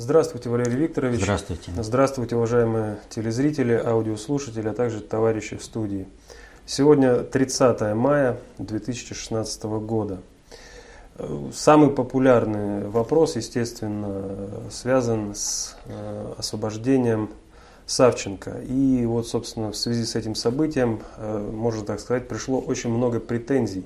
Здравствуйте, Валерий Викторович. Здравствуйте. Здравствуйте, уважаемые телезрители, аудиослушатели, а также товарищи в студии. Сегодня 30 мая 2016 года. Самый популярный вопрос, естественно, связан с э, освобождением Савченко. И вот, собственно, в связи с этим событием, э, можно так сказать, пришло очень много претензий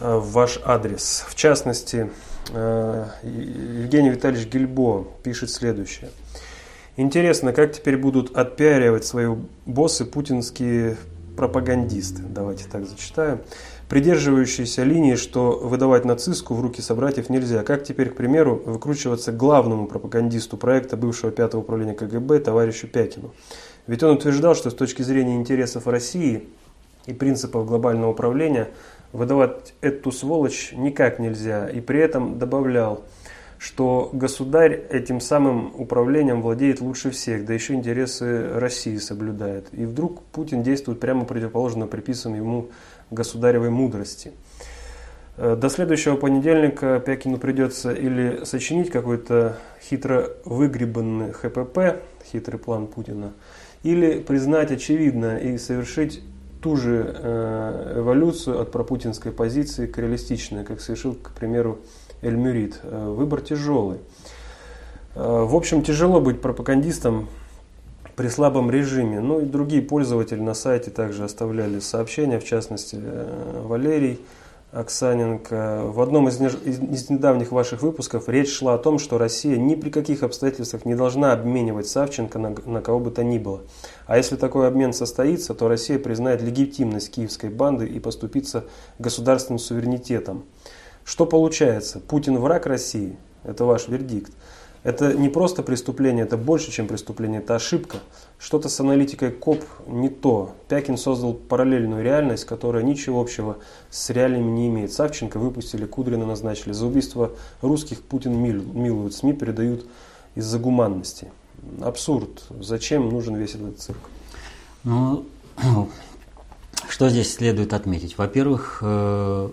в ваш адрес. В частности, Евгений Витальевич Гильбо пишет следующее. Интересно, как теперь будут отпиаривать свои боссы путинские пропагандисты. Давайте так зачитаю придерживающиеся линии, что выдавать нацистку в руки собратьев нельзя. Как теперь, к примеру, выкручиваться главному пропагандисту проекта бывшего пятого управления КГБ товарищу Пякину? Ведь он утверждал, что с точки зрения интересов России и принципов глобального управления выдавать эту сволочь никак нельзя. И при этом добавлял, что государь этим самым управлением владеет лучше всех, да еще интересы России соблюдает. И вдруг Путин действует прямо противоположно приписанным ему государевой мудрости. Э, до следующего понедельника Пякину придется или сочинить какой-то хитро выгребанный ХПП, хитрый план Путина, или признать очевидно и совершить ту же э, эволюцию от пропутинской позиции к реалистичной, как совершил, к примеру, Эльмюрит. Э, выбор тяжелый. В общем, тяжело быть пропагандистом при слабом режиме. Ну и другие пользователи на сайте также оставляли сообщения, в частности э, Валерий Оксаненко. В одном из, из недавних ваших выпусков речь шла о том, что Россия ни при каких обстоятельствах не должна обменивать Савченко на, на кого бы то ни было. А если такой обмен состоится, то Россия признает легитимность киевской банды и поступится государственным суверенитетом. Что получается? Путин враг России? Это ваш вердикт. Это не просто преступление, это больше, чем преступление, это ошибка. Что-то с аналитикой КОП не то. Пякин создал параллельную реальность, которая ничего общего с реальными не имеет. Савченко выпустили, Кудрина назначили. За убийство русских Путин милует. СМИ передают из-за гуманности. Абсурд. Зачем нужен весь этот цирк? Ну, что здесь следует отметить? Во-первых, э,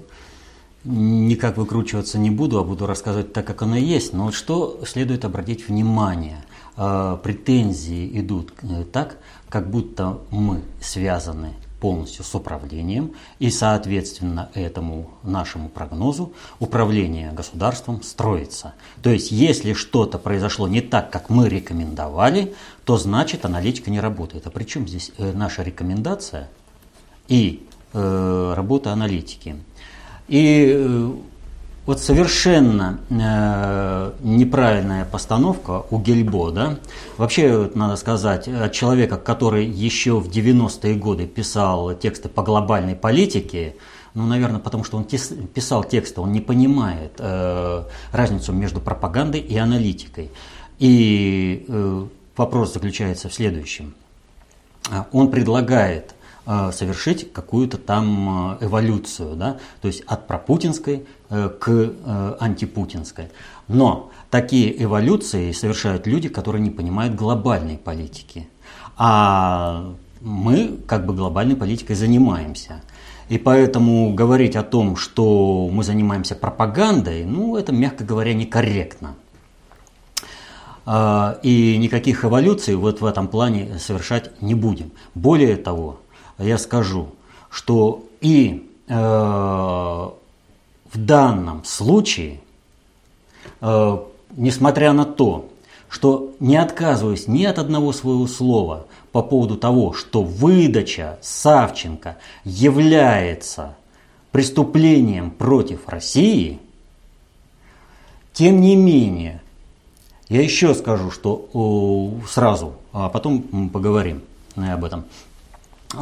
никак выкручиваться не буду, а буду рассказывать так, как оно есть. Но вот что следует обратить внимание? А, претензии идут э, так, как будто мы связаны полностью с управлением, и, соответственно, этому нашему прогнозу управление государством строится. То есть, если что-то произошло не так, как мы рекомендовали, то значит аналитика не работает. А при чем здесь э, наша рекомендация и э, работа аналитики? И э, вот совершенно э, неправильная постановка у Гельбо, да, вообще надо сказать, от человека, который еще в 90-е годы писал тексты по глобальной политике, ну, наверное, потому что он писал тексты, он не понимает э, разницу между пропагандой и аналитикой. И э, вопрос заключается в следующем. Он предлагает Э, совершить какую-то там э, эволюцию, да, то есть от пропутинской э, к антипутинской. Но такие эволюции совершают люди, которые не понимают глобальной политики. А мы как бы глобальной политикой занимаемся. И поэтому говорить о том, что мы занимаемся пропагандой, ну, это, мягко говоря, некорректно. И никаких эволюций вот в этом плане совершать не будем. Более того, я скажу, что и э, в данном случае, э, несмотря на то, что не отказываясь ни от одного своего слова по поводу того, что выдача Савченко является преступлением против России, тем не менее, я еще скажу, что сразу, а потом поговорим об этом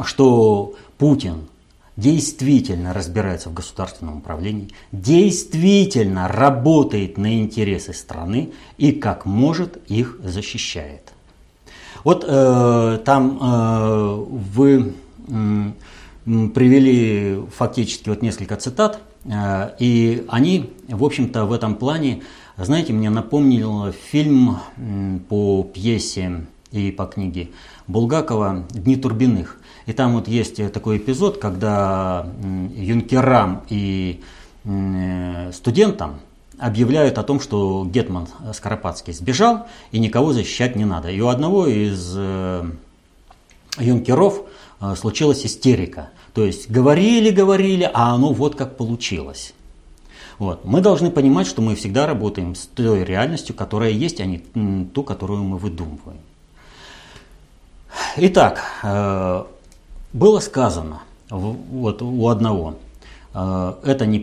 что Путин действительно разбирается в государственном управлении, действительно работает на интересы страны и как может их защищает. Вот э, там э, вы э, привели фактически вот несколько цитат, э, и они, в общем-то, в этом плане, знаете, мне напомнил фильм э, по пьесе и по книге Булгакова «Дни Турбиных». И там вот есть э, такой эпизод, когда юнкерам и э, студентам объявляют о том, что Гетман Скоропадский сбежал и никого защищать не надо. И у одного из э, юнкеров э, случилась истерика. То есть говорили, говорили, а оно вот как получилось. Вот. Мы должны понимать, что мы всегда работаем с той реальностью, которая есть, а не ту, которую мы выдумываем. Итак, э, было сказано вот у одного, э, это, не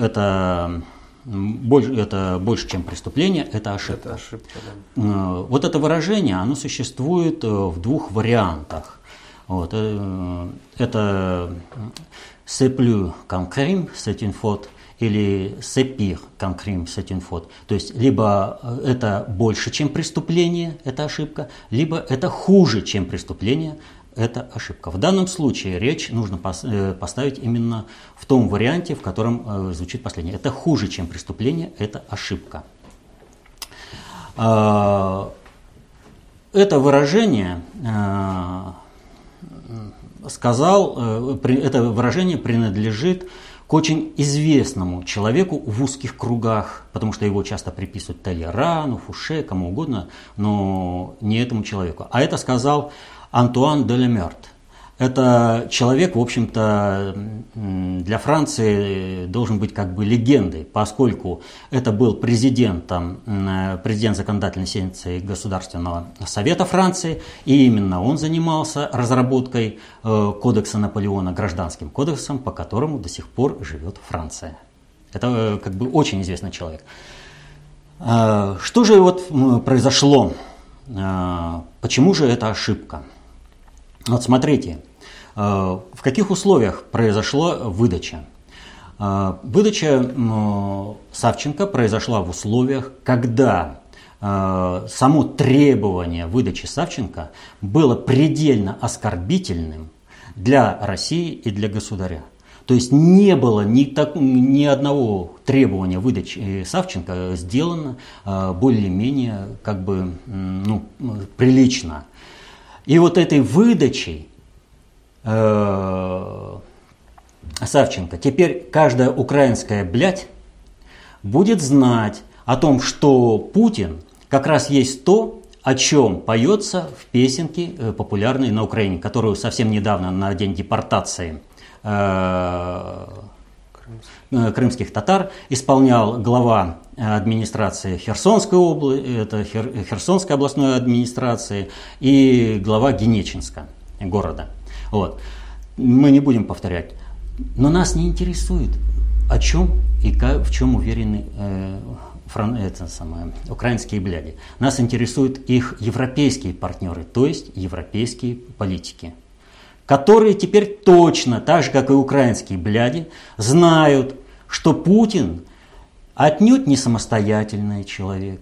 это, больше, это больше, чем преступление, это ошибка. Это ошибка да. Э, вот это выражение, оно существует в двух вариантах. Вот, это «c'est plus qu'un crime, c'est une faute», или «c'est конкрим une То есть либо это больше, чем преступление, это ошибка, либо это хуже, чем преступление, это ошибка. В данном случае речь нужно э, поставить именно в том варианте, в котором э, звучит последнее. Это хуже, чем преступление, это ошибка. А, это выражение э, сказал, это выражение принадлежит к очень известному человеку в узких кругах, потому что его часто приписывают Толерану, Фуше, кому угодно, но не этому человеку. А это сказал Антуан де Лемерт. Это человек, в общем-то, для Франции должен быть как бы легендой, поскольку это был президентом, президент законодательной секции Государственного совета Франции, и именно он занимался разработкой э, кодекса Наполеона, гражданским кодексом, по которому до сих пор живет Франция. Это э, как бы очень известный человек. Э, что же вот произошло? Почему же это ошибка? Вот смотрите, э, в каких условиях произошла выдача. Э, выдача Савченко произошла в условиях, когда э, само требование выдачи Савченко было предельно оскорбительным для России и для государя. То есть не было ни, так, ни одного требования выдачи Савченко сделано более-менее как бы ну, прилично. И вот этой выдачей э, Савченко, теперь каждая украинская блядь будет знать о том, что Путин как раз есть то, о чем поется в песенке э, популярной на Украине, которую совсем недавно на день депортации э, крымских татар исполнял глава администрации Херсонской области, это Херсонской областной администрации и глава Генечинска города. Вот. Мы не будем повторять. Но нас не интересует, о чем и как, в чем уверены э, фран, это самое, украинские бляди. Нас интересуют их европейские партнеры, то есть европейские политики которые теперь точно, так же как и украинские бляди, знают, что Путин отнюдь не самостоятельный человек,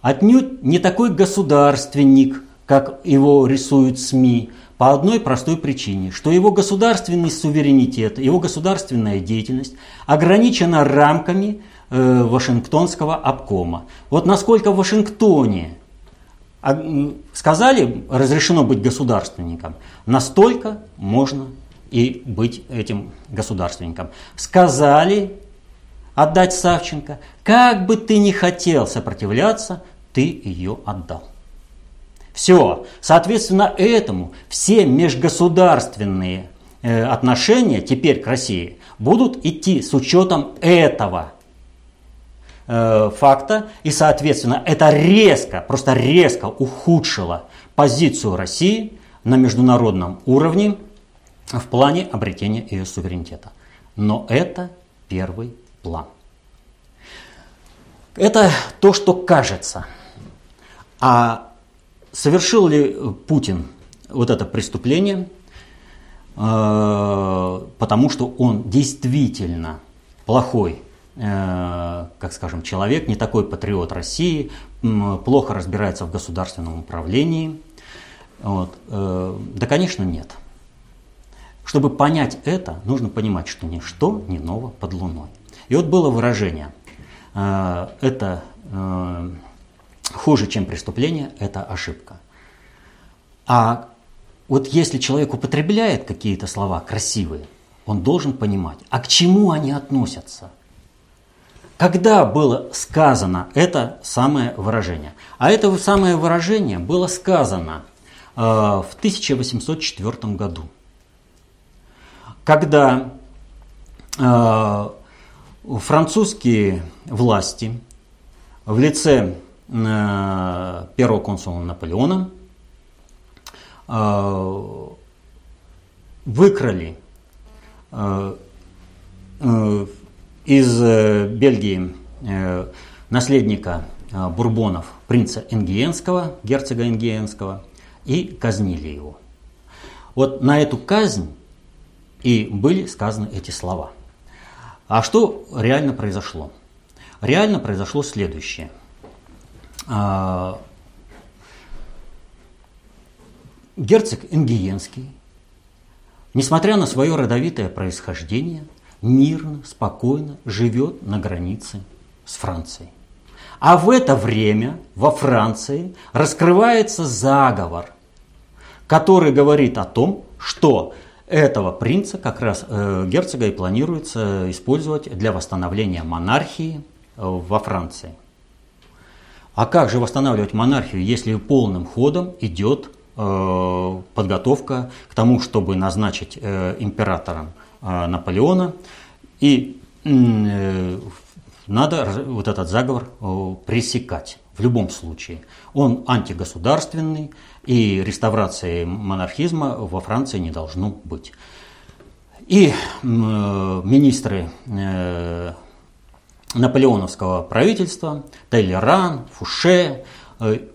отнюдь не такой государственник, как его рисуют СМИ, по одной простой причине, что его государственный суверенитет, его государственная деятельность ограничена рамками э, Вашингтонского обкома. Вот насколько в Вашингтоне сказали, разрешено быть государственником, настолько можно и быть этим государственником. Сказали отдать Савченко, как бы ты ни хотел сопротивляться, ты ее отдал. Все. Соответственно, этому все межгосударственные э, отношения теперь к России будут идти с учетом этого Э, факта, и, соответственно, это резко, просто резко ухудшило позицию России на международном уровне в плане обретения ее суверенитета. Но это первый план. Это то, что кажется. А совершил ли Путин вот это преступление, э, потому что он действительно плохой как скажем, человек, не такой патриот России, плохо разбирается в государственном управлении. Вот. Э, да, конечно, нет. Чтобы понять это, нужно понимать, что ничто не ново под луной. И вот было выражение, э, это хуже, чем преступление, это ошибка. А вот если человек употребляет какие-то слова красивые, он должен понимать, а к чему они относятся – когда было сказано это самое выражение? А это самое выражение было сказано э, в 1804 году, когда э, французские власти в лице э, первого консула Наполеона э, выкрали э, э, из э, Бельгии э, наследника э, Бурбонов, принца Энгиенского, герцога Энгиенского, и казнили его. Вот на эту казнь и были сказаны эти слова. А что реально произошло? Реально произошло следующее. А, герцог Энгиенский, несмотря на свое родовитое происхождение – мирно, спокойно живет на границе с Францией. А в это время во Франции раскрывается заговор, который говорит о том, что этого принца, как раз э, герцога, и планируется использовать для восстановления монархии э, во Франции. А как же восстанавливать монархию, если полным ходом идет э, подготовка к тому, чтобы назначить э, императором Наполеона. И э, надо вот этот заговор пресекать в любом случае. Он антигосударственный, и реставрации монархизма во Франции не должно быть. И министры э, наполеоновского правительства, Тейлеран, Фуше, Э,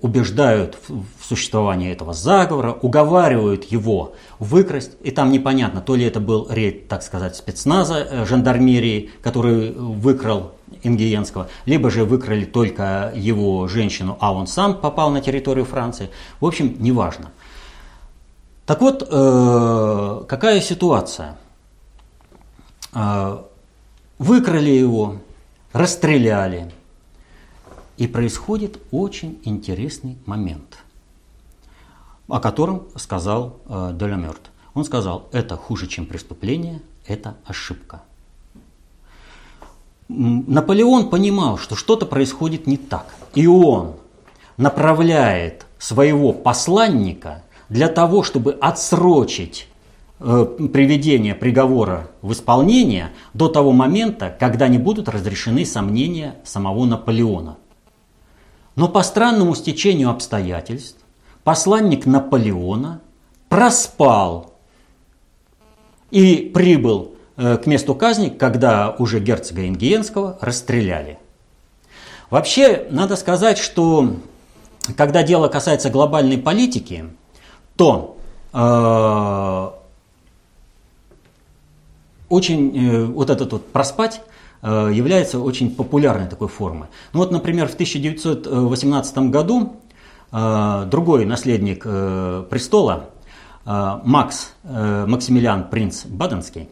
убеждают в существовании этого заговора, уговаривают его выкрасть. И там непонятно, то ли это был рейд, так сказать, спецназа, э, жандармерии, который выкрал Ингиенского, либо же выкрали только его женщину, а он сам попал на территорию Франции. В общем, неважно. Так вот, э, какая ситуация? Выкрали его, расстреляли, и происходит очень интересный момент, о котором сказал э, Делямерт. Он сказал, это хуже, чем преступление, это ошибка. Наполеон понимал, что что-то происходит не так. И он направляет своего посланника для того, чтобы отсрочить э, приведение приговора в исполнение до того момента, когда не будут разрешены сомнения самого Наполеона. Но по странному стечению обстоятельств посланник Наполеона проспал и прибыл э, к месту казни, когда уже герцога Ингиенского расстреляли. Вообще, надо сказать, что когда дело касается глобальной политики, то э, очень э, вот этот вот проспать является очень популярной такой формой. Ну вот, например, в 1918 году э, другой наследник э, престола, Макс Максимилиан Принц Баденский,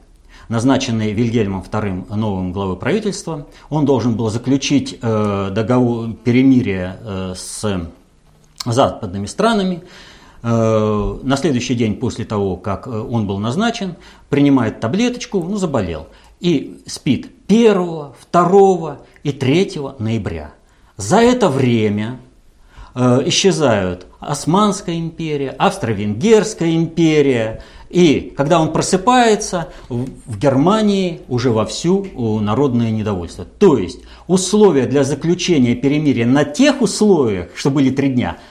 назначенный Вильгельмом II новым главой правительства, он должен был заключить договор перемирия с западными странами. На следующий день после того, как он был назначен, принимает таблеточку, ну заболел и спит 1, 2 и 3 ноября. За это время э, исчезают Османская империя, Австро-Венгерская империя. И когда он просыпается, в Германии уже вовсю народное недовольство. То есть условия для заключения перемирия на тех условиях, что были три дня –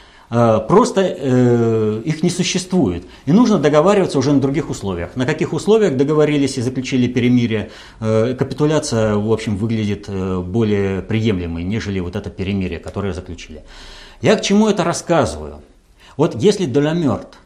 просто э, их не существует. И нужно договариваться уже на других условиях. На каких условиях договорились и заключили перемирие, э, капитуляция, в общем, выглядит более приемлемой, нежели вот это перемирие, которое заключили. Я к чему это рассказываю? Вот если Долямерт,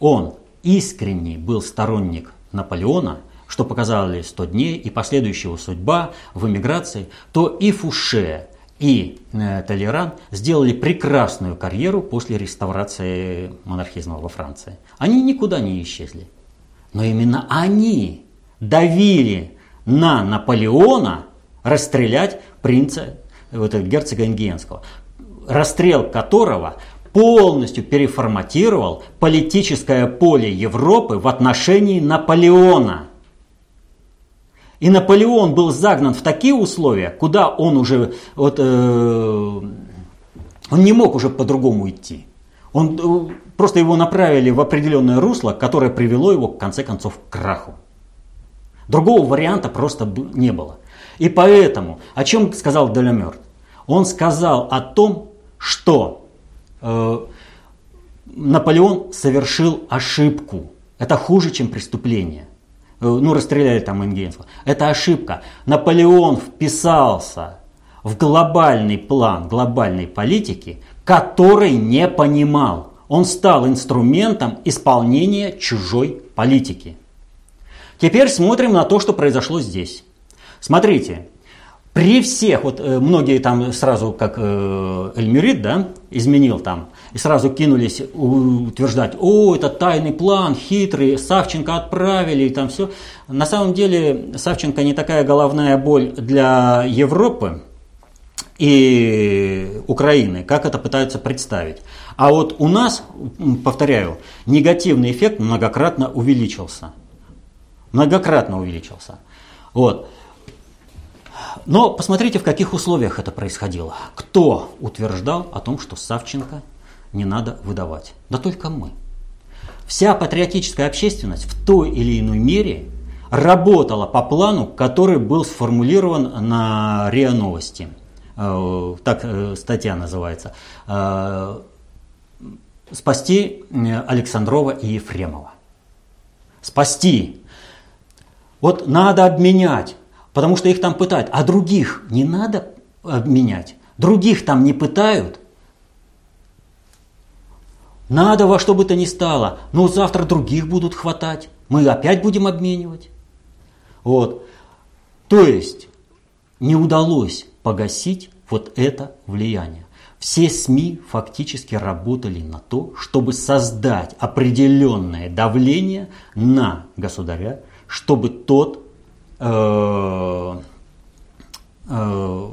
он искренний был сторонник Наполеона, что показали 100 дней и последующего судьба в эмиграции, то и Фуше, и э, Толеран сделали прекрасную карьеру после реставрации монархизма во Франции. Они никуда не исчезли. Но именно они давили на Наполеона расстрелять принца, вот герцога Ингиенского, расстрел которого полностью переформатировал политическое поле Европы в отношении Наполеона. И Наполеон был загнан в такие условия, куда он уже вот, э, он не мог уже по-другому идти. Он, э, просто его направили в определенное русло, которое привело его, в конце концов, к краху. Другого варианта просто не было. И поэтому, о чем сказал Делямерт? Он сказал о том, что э, Наполеон совершил ошибку. Это хуже, чем преступление. Э, ну, расстреляли там Ингенского. Это ошибка. Наполеон вписался в глобальный план глобальной политики, который не понимал. Он стал инструментом исполнения чужой политики. Теперь смотрим на то, что произошло здесь. Смотрите, при всех, вот э, многие там сразу, как э, Эльмюрид, да, изменил там, и сразу кинулись утверждать, о, это тайный план, хитрый, Савченко отправили и там все. На самом деле Савченко не такая головная боль для Европы и Украины, как это пытаются представить. А вот у нас, повторяю, негативный эффект многократно увеличился. Многократно увеличился. Вот. Но посмотрите, в каких условиях это происходило. Кто утверждал о том, что Савченко не надо выдавать? Да только мы. Вся патриотическая общественность в той или иной мере работала по плану, который был сформулирован на РИА Новости. Э, так э, статья называется. Э, Спасти Александрова и Ефремова. Спасти. Вот надо обменять потому что их там пытают. А других не надо обменять. Других там не пытают. Надо во что бы то ни стало. Но завтра других будут хватать. Мы опять будем обменивать. Вот. То есть не удалось погасить вот это влияние. Все СМИ фактически работали на то, чтобы создать определенное давление на государя, чтобы тот Э, э,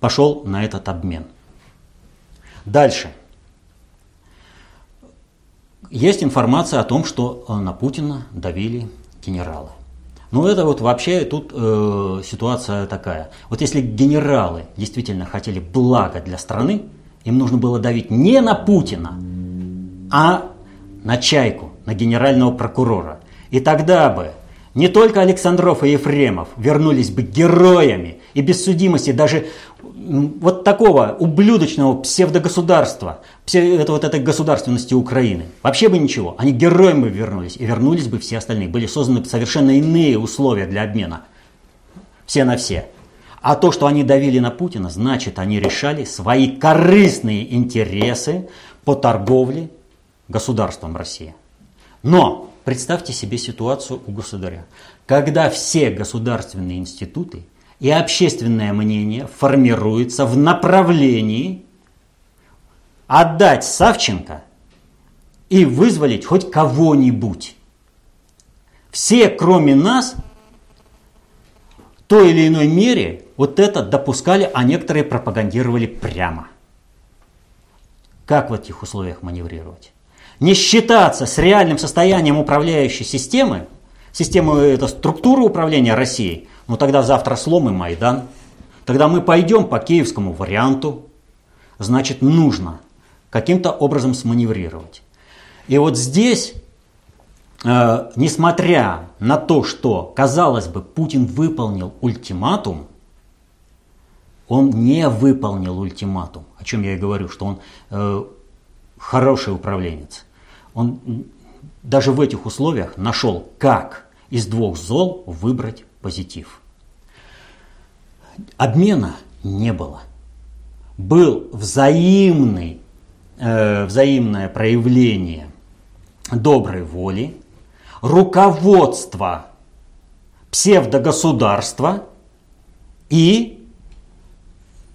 пошел на этот обмен. Дальше. Есть информация о том, что на Путина давили генералы. Ну это вот вообще тут э, ситуация такая. Вот если генералы действительно хотели блага для страны, им нужно было давить не на Путина, а на Чайку, на генерального прокурора. И тогда бы не только Александров и Ефремов вернулись бы героями и без судимости даже вот такого ублюдочного псевдогосударства, это вот этой государственности Украины. Вообще бы ничего. Они героями вернулись, и вернулись бы все остальные. Были созданы совершенно иные условия для обмена. Все на все. А то, что они давили на Путина, значит, они решали свои корыстные интересы по торговле государством России. Но Представьте себе ситуацию у государя, когда все государственные институты и общественное мнение формируются в направлении отдать Савченко и вызволить хоть кого-нибудь. Все, кроме нас, в той или иной мере вот это допускали, а некоторые пропагандировали прямо. Как в этих условиях маневрировать? не считаться с реальным состоянием управляющей системы, системы это структуры управления Россией, ну тогда завтра слом и Майдан. Тогда мы пойдем по киевскому варианту. Значит, нужно каким-то образом сманеврировать. И вот здесь, э, несмотря на то, что, казалось бы, Путин выполнил ультиматум, он не выполнил ультиматум, о чем я и говорю, что он э, хороший управленец. Он даже в этих условиях нашел, как из двух зол выбрать позитив. Обмена не было. Был взаимный, э, взаимное проявление доброй воли, руководство псевдогосударства и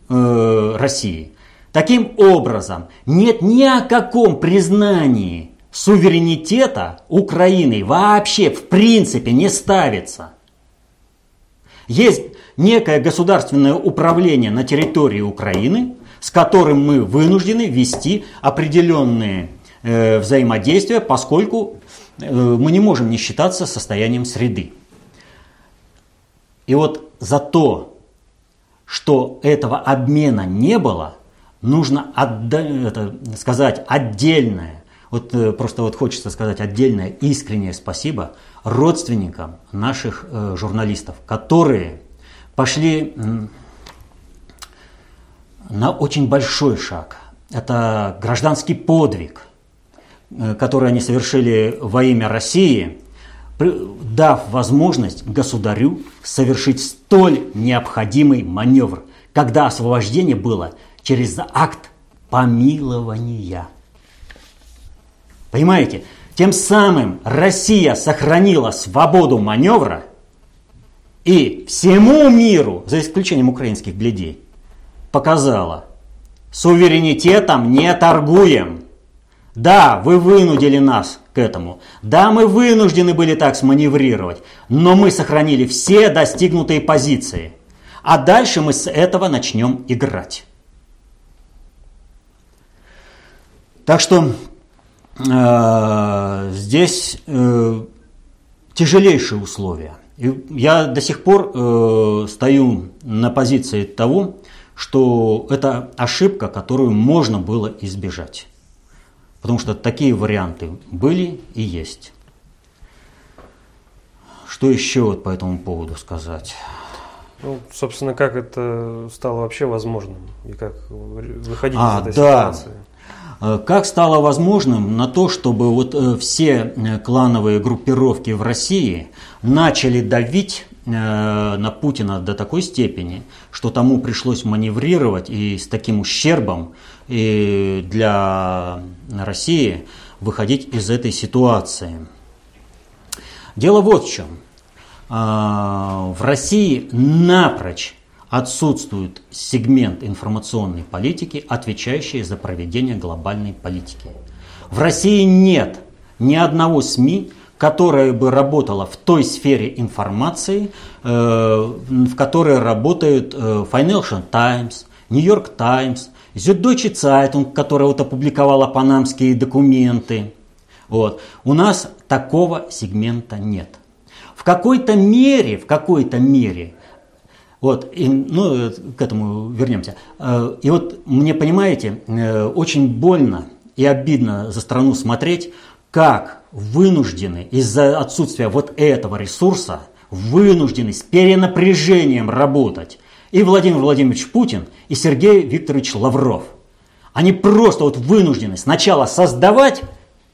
э, России. Таким образом, нет ни о каком признании суверенитета Украины вообще в принципе не ставится. Есть некое государственное управление на территории Украины, с которым мы вынуждены вести определенные э, взаимодействия, поскольку э, мы не можем не считаться состоянием среды. И вот за то, что этого обмена не было, нужно отда- это, сказать отдельное, вот э, просто вот хочется сказать отдельное искреннее спасибо родственникам наших э, журналистов, которые пошли на очень большой шаг. Это гражданский подвиг, э, который они совершили во имя России, дав возможность государю совершить столь необходимый маневр, когда освобождение было через акт помилования. Понимаете? Тем самым Россия сохранила свободу маневра и всему миру, за исключением украинских бледей, показала, суверенитетом не торгуем. Да, вы вынудили нас к этому. Да, мы вынуждены были так сманеврировать, но мы сохранили все достигнутые позиции. А дальше мы с этого начнем играть. Так что э, здесь э, тяжелейшие условия. И я до сих пор э, стою на позиции того, что это ошибка, которую можно было избежать. Потому что такие варианты были и есть. Что еще вот по этому поводу сказать? Ну, собственно, как это стало вообще возможным и как выходить а, из этой да. ситуации? Э, как стало возможным на то, чтобы вот э, все э, клановые группировки в России начали давить на Путина до такой степени, что тому пришлось маневрировать и с таким ущербом и для России выходить из этой ситуации. Дело вот в чем. В России напрочь отсутствует сегмент информационной политики, отвечающий за проведение глобальной политики. В России нет ни одного СМИ, которое бы работало в той сфере информации, э, в которой работают э, Financial Times, New York Times, Süddeutsche Zeitung, которая вот опубликовала панамские документы. Вот. У нас такого сегмента нет. В какой-то мере, в какой-то мере вот, и, ну, к этому вернемся. Э, и вот мне, понимаете, э, очень больно и обидно за страну смотреть, как вынуждены из-за отсутствия вот этого ресурса, вынуждены с перенапряжением работать и Владимир Владимирович Путин, и Сергей Викторович Лавров. Они просто вот вынуждены сначала создавать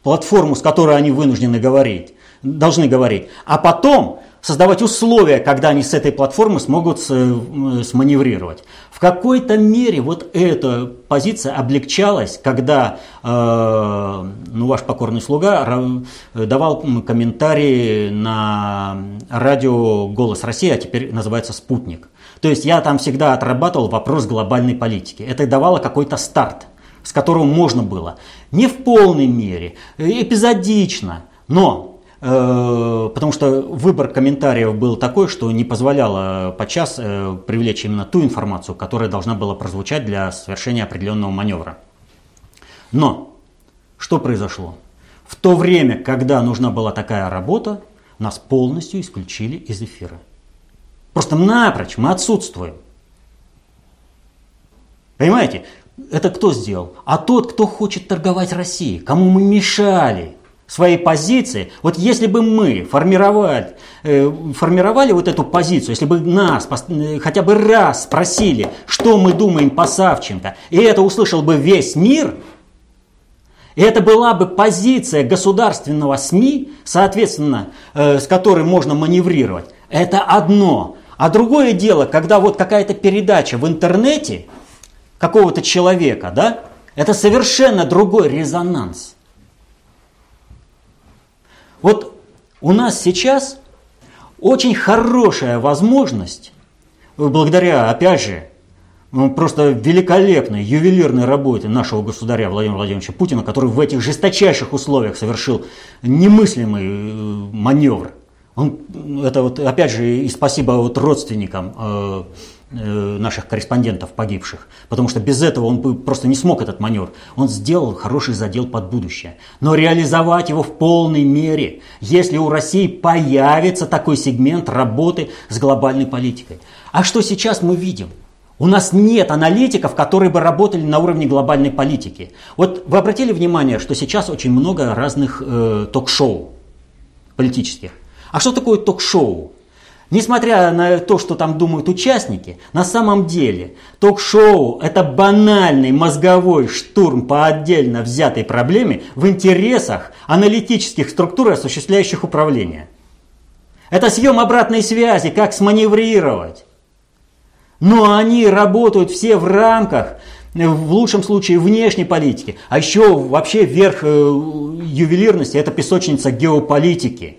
платформу, с которой они вынуждены говорить, должны говорить, а потом создавать условия, когда они с этой платформы смогут сманеврировать. В какой-то мере вот эта позиция облегчалась, когда э, ну, ваш покорный слуга давал комментарии на радио «Голос России», а теперь называется «Спутник». То есть я там всегда отрабатывал вопрос глобальной политики. Это давало какой-то старт, с которого можно было. Не в полной мере, эпизодично, но Э, потому что выбор комментариев был такой, что не позволяло подчас э, привлечь именно ту информацию, которая должна была прозвучать для совершения определенного маневра. Но что произошло? В то время, когда нужна была такая работа, нас полностью исключили из эфира. Просто напрочь мы отсутствуем. Понимаете? Это кто сделал? А тот, кто хочет торговать Россией, кому мы мешали – своей позиции, вот если бы мы формировали, э, формировали вот эту позицию, если бы нас э, хотя бы раз спросили, что мы думаем по Савченко, и это услышал бы весь мир, и это была бы позиция государственного СМИ, соответственно, э, с которой можно маневрировать, это одно. А другое дело, когда вот какая-то передача в интернете какого-то человека, да, это совершенно другой резонанс. Вот у нас сейчас очень хорошая возможность, благодаря, опять же, ну, просто великолепной, ювелирной работе нашего государя Владимира Владимировича Путина, который в этих жесточайших условиях совершил немыслимый э, маневр. Он, это вот, опять же, и спасибо вот родственникам э, наших корреспондентов погибших, потому что без этого он бы просто не смог этот маневр. Он сделал хороший задел под будущее. Но реализовать его в полной мере, если у России появится такой сегмент работы с глобальной политикой. А что сейчас мы видим? У нас нет аналитиков, которые бы работали на уровне глобальной политики. Вот вы обратили внимание, что сейчас очень много разных э, ток-шоу политических. А что такое ток-шоу? Несмотря на то, что там думают участники, на самом деле ток-шоу – это банальный мозговой штурм по отдельно взятой проблеме в интересах аналитических структур, осуществляющих управление. Это съем обратной связи, как сманеврировать. Но они работают все в рамках, в лучшем случае, внешней политики. А еще вообще верх э, ювелирности – это песочница геополитики.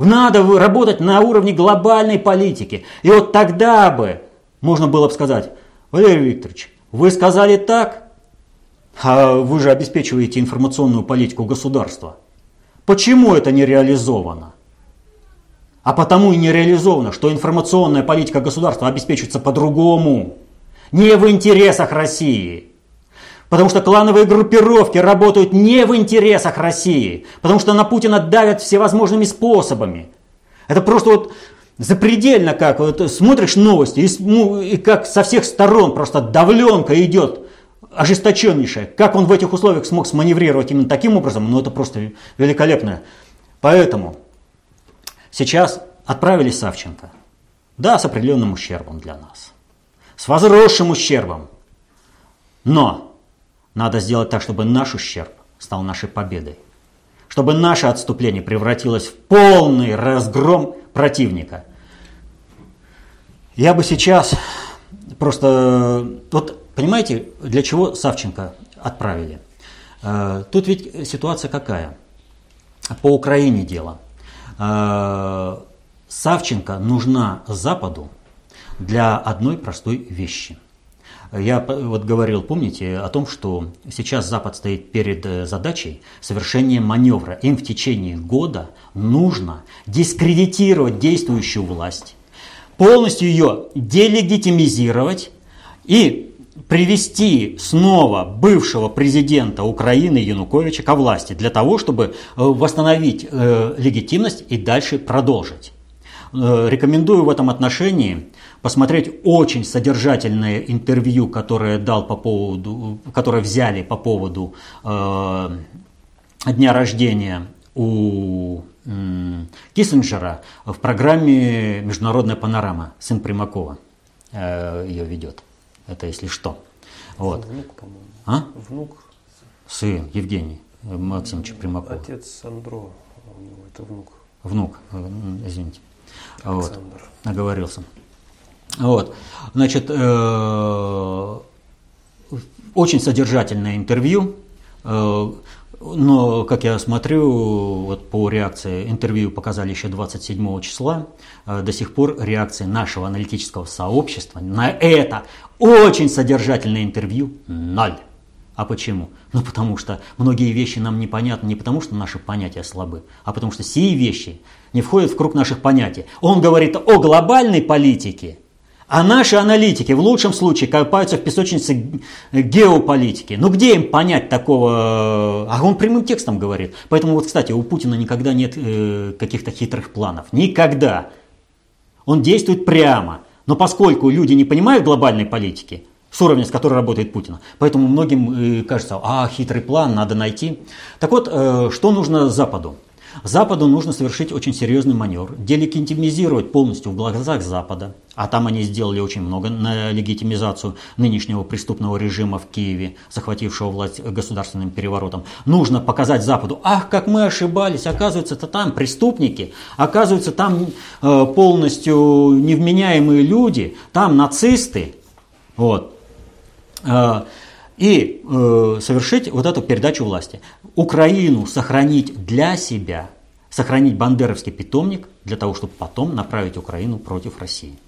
Надо работать на уровне глобальной политики. И вот тогда бы можно было бы сказать, Валерий Викторович, вы сказали так, а вы же обеспечиваете информационную политику государства. Почему это не реализовано? А потому и не реализовано, что информационная политика государства обеспечивается по-другому. Не в интересах России. Потому что клановые группировки работают не в интересах России. Потому что на Путина давят всевозможными способами. Это просто вот запредельно как. Вот смотришь новости и, ну, и как со всех сторон просто давленка идет ожесточеннейшая. Как он в этих условиях смог сманеврировать именно таким образом, ну это просто великолепно. Поэтому Сейчас отправили Савченко. Да, с определенным ущербом для нас. С возросшим ущербом. Но надо сделать так, чтобы наш ущерб стал нашей победой. Чтобы наше отступление превратилось в полный разгром противника. Я бы сейчас просто... Вот понимаете, для чего Савченко отправили? Э, тут ведь ситуация какая? По Украине дело – Э, Савченко нужна Западу для одной простой вещи. Я вот говорил, помните, о том, что сейчас Запад стоит перед э, задачей совершения маневра. Им в течение года нужно дискредитировать действующую власть, полностью ее делегитимизировать и привести снова бывшего президента Украины Януковича ко власти для того, чтобы э, восстановить э, легитимность и дальше продолжить. Э, рекомендую в этом отношении посмотреть очень содержательное интервью, которое дал по поводу, которое взяли по поводу э, дня рождения у э, Киссинджера в программе «Международная панорама». Сын Примакова э, ее ведет. Это если что. Вот. Внук, по-моему. А? Внук. Сын Евгений Максимович Примаков. Отец Андро, у него это внук. Внук, извините. Вот. Оговорился. Вот. Значит, э, очень содержательное интервью. Э, но, как я смотрю, вот по реакции интервью показали еще 27 числа, э, до сих пор реакции нашего аналитического сообщества на это очень содержательное интервью ноль. А почему? Ну потому что многие вещи нам непонятны не потому, что наши понятия слабы, а потому что сие вещи не входят в круг наших понятий. Он говорит о глобальной политике – а наши аналитики в лучшем случае копаются в песочнице геополитики. Ну где им понять такого? А он прямым текстом говорит. Поэтому вот, кстати, у Путина никогда нет э, каких-то хитрых планов. Никогда. Он действует прямо. Но поскольку люди не понимают глобальной политики, с уровня, с которой работает Путин. Поэтому многим э, кажется, а, хитрый план надо найти. Так вот, э, что нужно Западу? Западу нужно совершить очень серьезный маневр, делегитимизировать полностью в глазах Запада, а там они сделали очень много на легитимизацию нынешнего преступного режима в Киеве, захватившего власть государственным переворотом. Нужно показать Западу, ах, как мы ошибались, оказывается, это там преступники, оказывается, там э, полностью невменяемые люди, там нацисты. Вот. Э, и э, совершить вот эту передачу власти. Украину сохранить для себя, сохранить бандеровский питомник для того, чтобы потом направить Украину против России.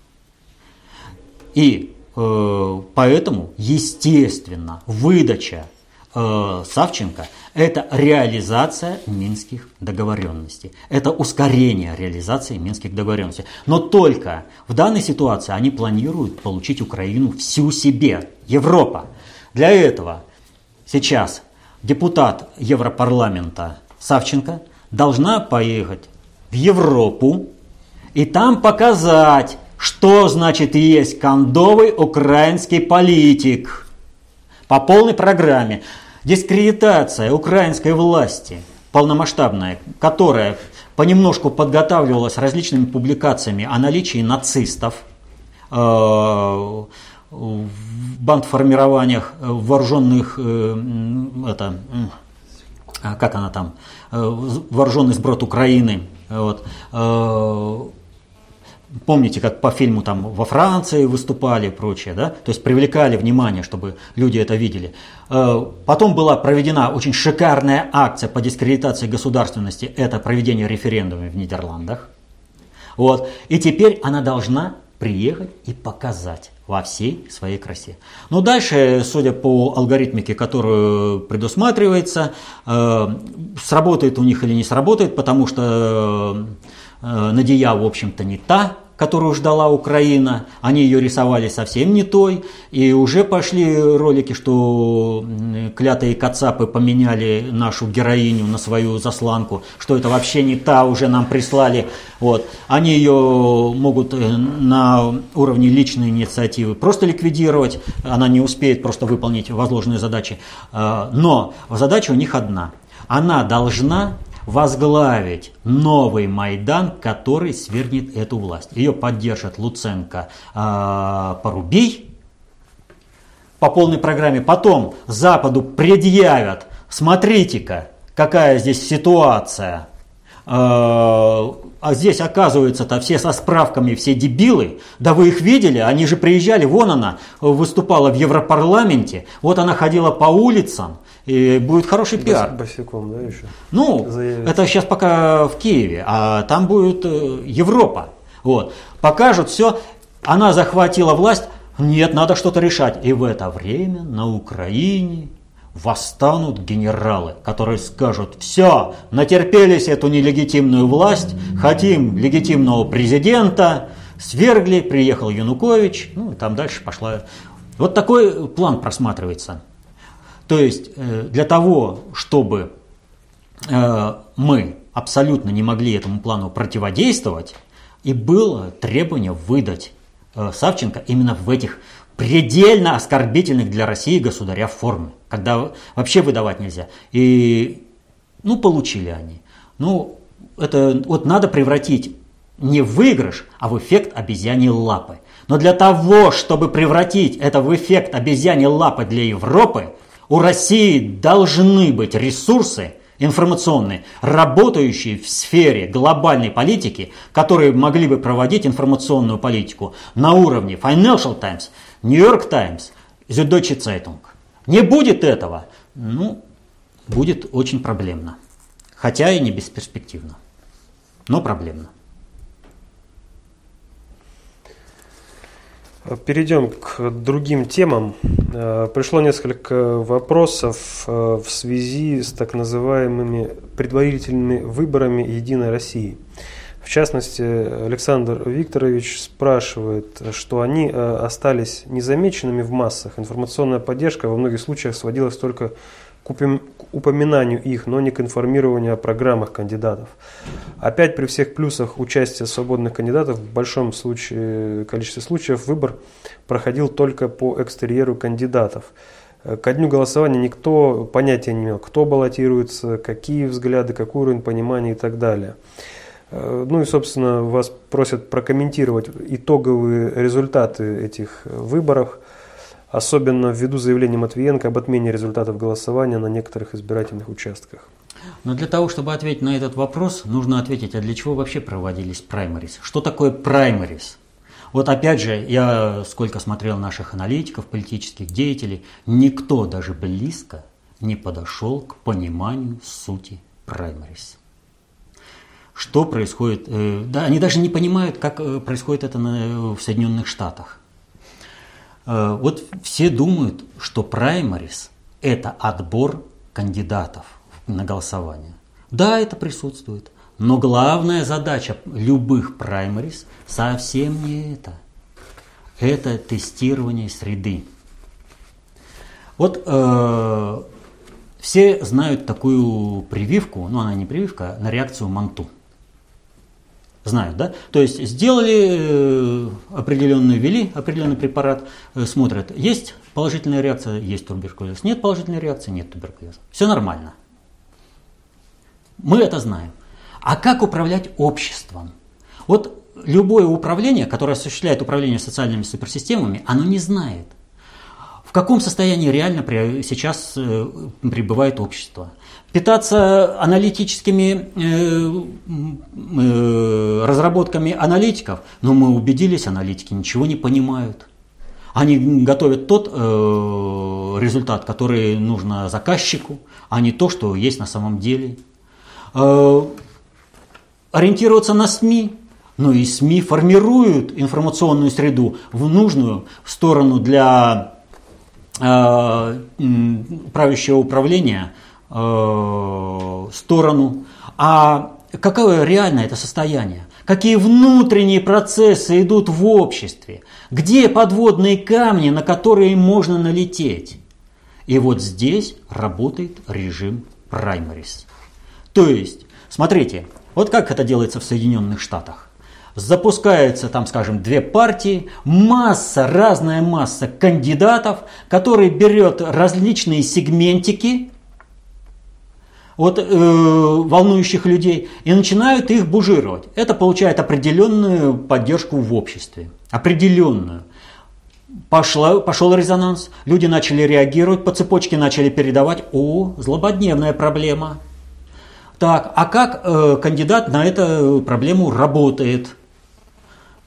И э, поэтому, естественно, выдача э, Савченко – это реализация минских договоренностей. Это ускорение реализации минских договоренностей. Но только в данной ситуации они планируют получить Украину всю себе, Европа. Для этого сейчас депутат Европарламента Савченко должна поехать в Европу и там показать, что значит есть кондовый украинский политик по полной программе. Дискредитация украинской власти полномасштабная, которая понемножку подготавливалась различными публикациями о наличии нацистов э, в бандформированиях вооруженных, э, это, как она там, э, вооруженный сброд Украины, вот, Помните, как по фильму там во Франции выступали и прочее, да? То есть привлекали внимание, чтобы люди это видели. Э, потом была проведена очень шикарная акция по дискредитации государственности. Это проведение референдума в Нидерландах. Вот. И теперь она должна приехать и показать во всей своей красе. Но дальше, судя по алгоритмике, которую предусматривается, э, сработает у них или не сработает, потому что э, Надия, в общем-то, не та, которую ждала Украина, они ее рисовали совсем не той, и уже пошли ролики, что клятые кацапы поменяли нашу героиню на свою засланку, что это вообще не та, уже нам прислали. Вот. Они ее могут э, на уровне личной инициативы просто ликвидировать, она не успеет просто выполнить возложенные задачи. А, но задача у них одна. Она должна возглавить новый Майдан, который свергнет эту власть. Ее поддержат Луценко, э, Порубей по полной программе. Потом Западу предъявят, смотрите-ка, какая здесь ситуация. Э, а здесь оказывается-то все со справками, все дебилы. Да вы их видели, они же приезжали, вон она выступала в Европарламенте, вот она ходила по улицам, и будет хороший пиар. Босиком, да, еще? Ну, Заявится. это сейчас пока в Киеве, а там будет э, Европа. Вот. Покажут все, она захватила власть, нет, надо что-то решать. И в это время на Украине восстанут генералы, которые скажут, все, натерпелись эту нелегитимную власть, хотим легитимного президента, свергли, приехал Янукович, ну и там дальше пошла. Вот такой план просматривается. То есть э, для того, чтобы э, мы абсолютно не могли этому плану противодействовать, и было требование выдать э, Савченко именно в этих предельно оскорбительных для России государя формы, когда вообще выдавать нельзя. И, ну, получили они. Ну, это вот надо превратить не в выигрыш, а в эффект обезьяньей лапы. Но для того, чтобы превратить это в эффект обезьяньей лапы для Европы, у России должны быть ресурсы информационные, работающие в сфере глобальной политики, которые могли бы проводить информационную политику на уровне Financial Times, New York Times, Süddeutsche Zeitung. Не будет этого, ну, будет очень проблемно. Хотя и не бесперспективно, но проблемно. Перейдем к другим темам. Э, пришло несколько вопросов э, в связи с так называемыми предварительными выборами Единой России. В частности, Александр Викторович спрашивает, что они э, остались незамеченными в массах. Информационная поддержка во многих случаях сводилась только к упоминанию их, но не к информированию о программах кандидатов. Опять при всех плюсах участия свободных кандидатов в большом случае, количестве случаев выбор проходил только по экстерьеру кандидатов. Ко дню голосования никто понятия не имел, кто баллотируется, какие взгляды, какой уровень понимания и так далее. Ну и, собственно, вас просят прокомментировать итоговые результаты этих выборов – особенно ввиду заявления Матвиенко об отмене результатов голосования на некоторых избирательных участках. Но для того, чтобы ответить на этот вопрос, нужно ответить, а для чего вообще проводились праймарис? Что такое праймарис? Вот опять же, я сколько смотрел наших аналитиков, политических деятелей, никто даже близко не подошел к пониманию сути праймарис. Что происходит? Э, да, они даже не понимают, как э, происходит это в Соединенных Штатах. Э, вот все думают, что праймарис это отбор кандидатов на голосование. Да, это присутствует. Но главная задача любых праймарис совсем не это. Это тестирование среды. Вот э, все знают такую прививку, ну она не прививка, на реакцию манту. Знают, да? То есть сделали э, определенную, ввели определенный препарат, э, смотрят, есть положительная реакция, есть туберкулез, нет положительной реакции, нет туберкулеза. Все нормально. Мы это знаем. А как управлять обществом? Вот любое управление, которое осуществляет управление социальными суперсистемами, оно не знает – в каком состоянии реально сейчас э, пребывает общество. Питаться аналитическими э, э, разработками аналитиков, но мы убедились, аналитики ничего не понимают. Они готовят тот э, результат, который нужно заказчику, а не то, что есть на самом деле. Ориентироваться на СМИ, но и СМИ формируют информационную среду в нужную сторону для правящего управления э, сторону. А какое реально это состояние? Какие внутренние процессы идут в обществе? Где подводные камни, на которые можно налететь? И вот здесь работает режим праймарис. То есть, смотрите, вот как это делается в Соединенных Штатах запускаются там, скажем, две партии, масса, разная масса кандидатов, который берет различные сегментики от э, волнующих людей и начинают их бужировать. Это получает определенную поддержку в обществе, определенную. Пошла, пошел резонанс, люди начали реагировать, по цепочке начали передавать, о, злободневная проблема. Так, а как э, кандидат на эту проблему работает?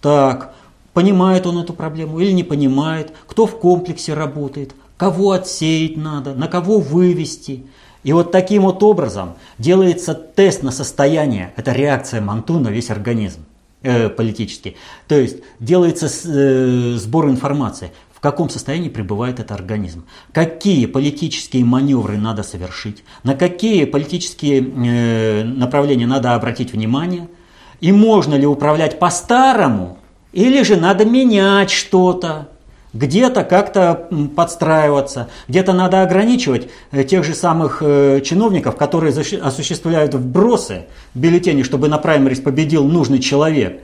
Так, понимает он эту проблему или не понимает, кто в комплексе работает, кого отсеять надо, на кого вывести. И вот таким вот образом делается тест на состояние, это реакция Манту на весь организм э, политический. То есть делается э, сбор информации, в каком состоянии пребывает этот организм, какие политические маневры надо совершить, на какие политические э, направления надо обратить внимание – и можно ли управлять по-старому, или же надо менять что-то, где-то как-то подстраиваться, где-то надо ограничивать э, тех же самых э, чиновников, которые осуществляют вбросы в бюллетени, чтобы на праймерис победил нужный человек.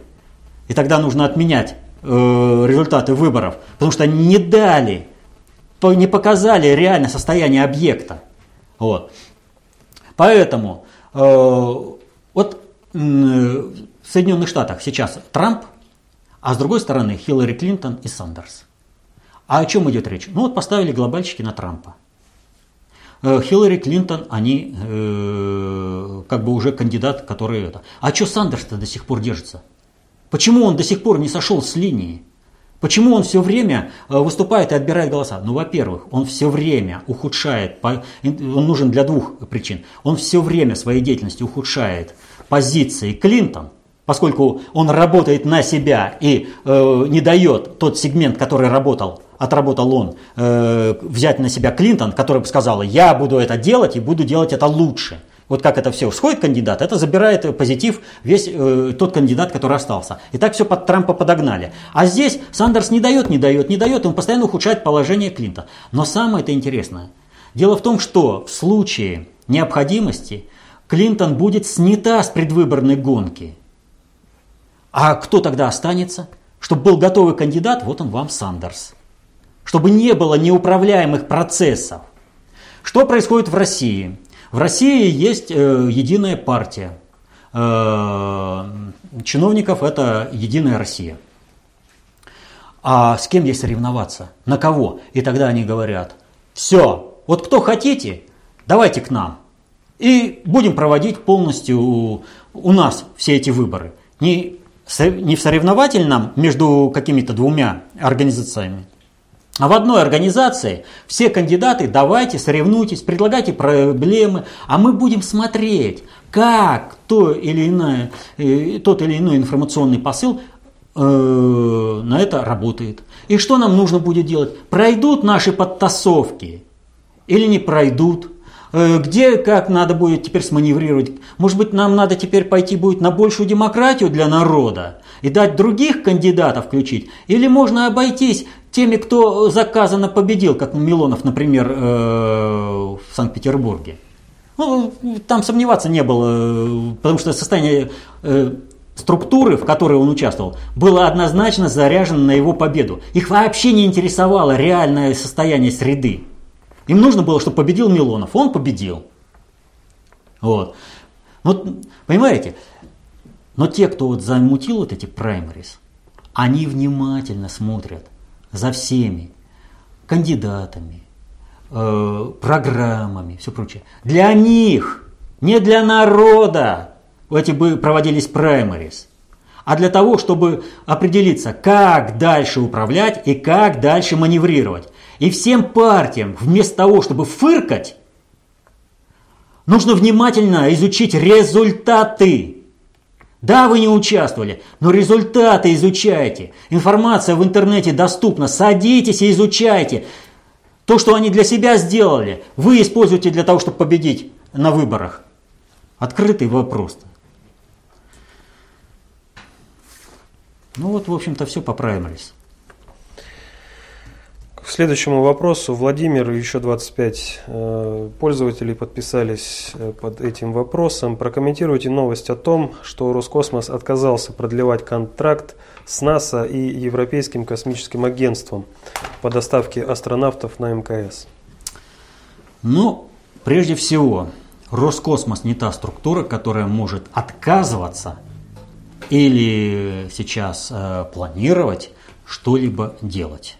И тогда нужно отменять э, результаты выборов, потому что не дали, не показали реальное состояние объекта. Вот. Поэтому вот в Соединенных Штатах сейчас Трамп, а с другой стороны Хиллари Клинтон и Сандерс. А о чем идет речь? Ну вот поставили глобальщики на Трампа. Э, Хиллари Клинтон, они э, как бы уже кандидат, который это. А что Сандерс-то до сих пор держится? Почему он до сих пор не сошел с линии? Почему он все время э, выступает и отбирает голоса? Ну, во-первых, он все время ухудшает, он нужен для двух причин. Он все время своей деятельности ухудшает позиции Клинтон, поскольку он работает на себя и э, не дает тот сегмент, который работал, отработал он, э, взять на себя Клинтон, который бы сказал, я буду это делать и буду делать это лучше. Вот как это все сходит кандидат, это забирает позитив весь э, тот кандидат, который остался. И так все под Трампа подогнали. А здесь Сандерс не дает, не дает, не дает, он постоянно ухудшает положение Клинта. Но самое это интересное. Дело в том, что в случае необходимости Клинтон будет снята с предвыборной гонки. А кто тогда останется? Чтобы был готовый кандидат, вот он вам Сандерс. Чтобы не было неуправляемых процессов. Что происходит в России? В России есть э, единая партия. Э, чиновников это Единая Россия. А с кем здесь соревноваться? На кого? И тогда они говорят, все, вот кто хотите, давайте к нам. И будем проводить полностью у нас все эти выборы. Не, не в соревновательном между какими-то двумя организациями, а в одной организации все кандидаты, давайте, соревнуйтесь, предлагайте проблемы, а мы будем смотреть, как то или иное, э, тот или иной информационный посыл э, на это работает. И что нам нужно будет делать? Пройдут наши подтасовки, или не пройдут, где как надо будет теперь сманеврировать. Может быть, нам надо теперь пойти будет на большую демократию для народа и дать других кандидатов включить? Или можно обойтись теми, кто заказанно победил, как Милонов, например, э, в Санкт-Петербурге? Ну, там сомневаться не было, потому что состояние э, структуры, в которой он участвовал, было однозначно заряжено на его победу. Их вообще не интересовало реальное состояние среды. Им нужно было, чтобы победил Милонов. Он победил. Вот. Вот, понимаете? Но те, кто вот замутил вот эти праймерис, они внимательно смотрят за всеми кандидатами, э, программами, все прочее. Для них, не для народа эти бы проводились праймерис, а для того, чтобы определиться, как дальше управлять и как дальше маневрировать. И всем партиям, вместо того, чтобы фыркать, нужно внимательно изучить результаты. Да, вы не участвовали, но результаты изучайте. Информация в интернете доступна. Садитесь и изучайте. То, что они для себя сделали, вы используете для того, чтобы победить на выборах. Открытый вопрос. Ну вот, в общем-то, все поправились. Следующему вопросу. Владимир еще 25 э, пользователей подписались э, под этим вопросом. Прокомментируйте новость о том, что Роскосмос отказался продлевать контракт с НАСА и Европейским космическим агентством по доставке астронавтов на МКС. Ну, прежде всего, Роскосмос не та структура, которая может отказываться или сейчас э, планировать что-либо делать.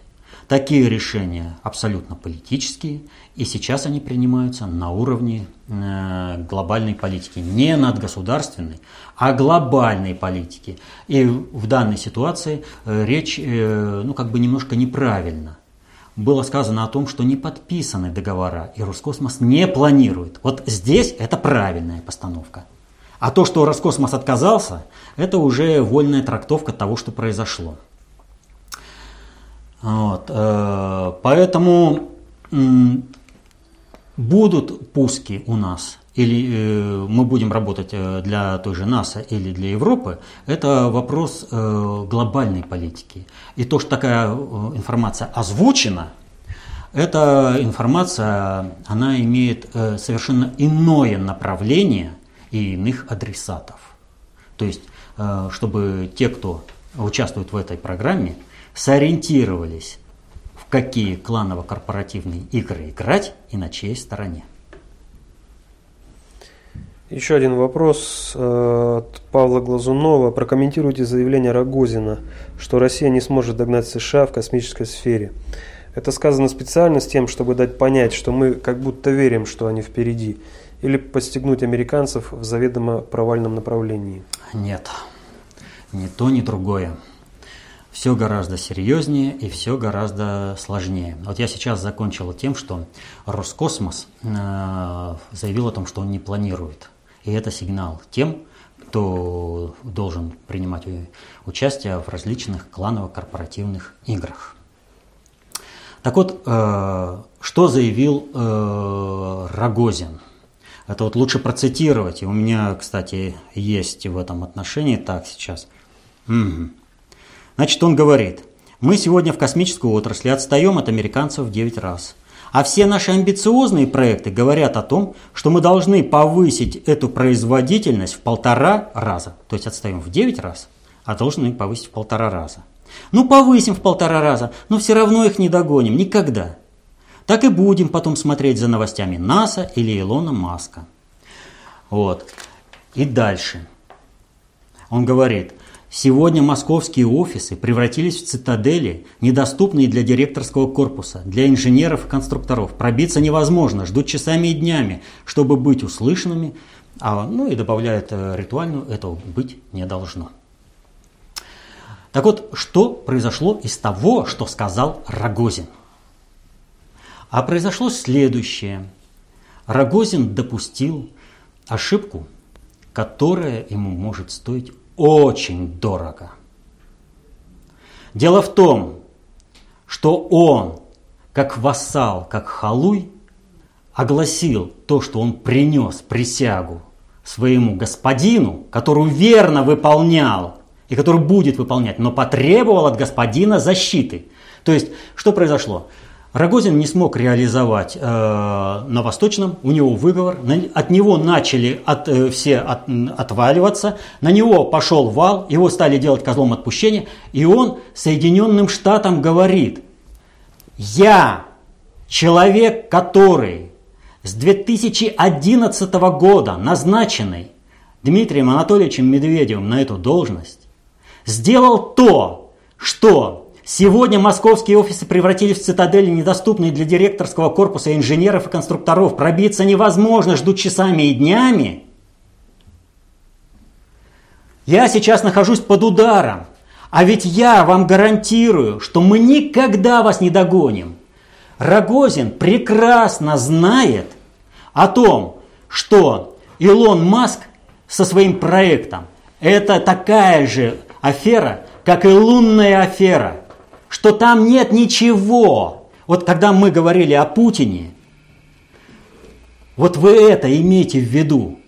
Такие решения абсолютно политические, и сейчас они принимаются на уровне э, глобальной политики, не надгосударственной, а глобальной политики. И в данной ситуации э, речь, э, ну, как бы немножко неправильно. Было сказано о том, что не подписаны договора, и Роскосмос не планирует. Вот здесь это правильная постановка. А то, что Роскосмос отказался, это уже вольная трактовка того, что произошло. Вот, э, поэтому будут пуски у нас, или э, мы будем работать э, для той же НАСА или для Европы, это вопрос глобальной политики. И то, что такая информация озвучена, эта информация, она имеет совершенно иное направление и иных адресатов. То есть, чтобы те, кто участвует в этой программе, сориентировались, в какие кланово-корпоративные игры играть и на чьей стороне. Еще один вопрос э, от Павла Глазунова. Прокомментируйте заявление Рогозина, что Россия не сможет догнать США в космической сфере. Это сказано специально с тем, чтобы дать понять, что мы как будто верим, что они впереди, или подстегнуть американцев в заведомо провальном направлении. Нет, ни то, ни другое все гораздо серьезнее и все гораздо сложнее. Вот я сейчас закончил тем, что Роскосмос э, заявил о том, что он не планирует. И это сигнал тем, кто должен принимать участие в различных кланово-корпоративных играх. Так вот, э, что заявил э, Рогозин? Это вот лучше процитировать. И у меня, кстати, есть в этом отношении так сейчас. Угу. Значит, он говорит, мы сегодня в космической отрасли отстаем от американцев в 9 раз. А все наши амбициозные проекты говорят о том, что мы должны повысить эту производительность в полтора раза. То есть отстаем в 9 раз, а должны повысить в полтора раза. Ну, повысим в полтора раза, но все равно их не догоним. Никогда. Так и будем потом смотреть за новостями НАСА или Илона Маска. Вот. И дальше. Он говорит, Сегодня московские офисы превратились в цитадели, недоступные для директорского корпуса, для инженеров и конструкторов. Пробиться невозможно, ждут часами и днями, чтобы быть услышанными, а, ну и добавляет э, ритуальную, этого быть не должно. Так вот, что произошло из того, что сказал Рогозин? А произошло следующее. Рогозин допустил ошибку, которая ему может стоить очень дорого. Дело в том, что он, как вассал, как халуй, огласил то, что он принес присягу своему господину, которую верно выполнял и который будет выполнять, но потребовал от господина защиты. То есть, что произошло? Рогозин не смог реализовать э, на Восточном, у него выговор, на, от него начали от, э, все от, отваливаться, на него пошел вал, его стали делать козлом отпущения, и он Соединенным Штатам говорит, я человек, который с 2011 года назначенный Дмитрием Анатольевичем Медведевым на эту должность, сделал то, что Сегодня московские офисы превратились в цитадели, недоступные для директорского корпуса инженеров и конструкторов. Пробиться невозможно, ждут часами и днями. Я сейчас нахожусь под ударом, а ведь я вам гарантирую, что мы никогда вас не догоним. Рогозин прекрасно знает о том, что Илон Маск со своим проектом – это такая же афера, как и лунная афера, что там нет ничего. Вот когда мы говорили о Путине, вот вы это имейте в виду,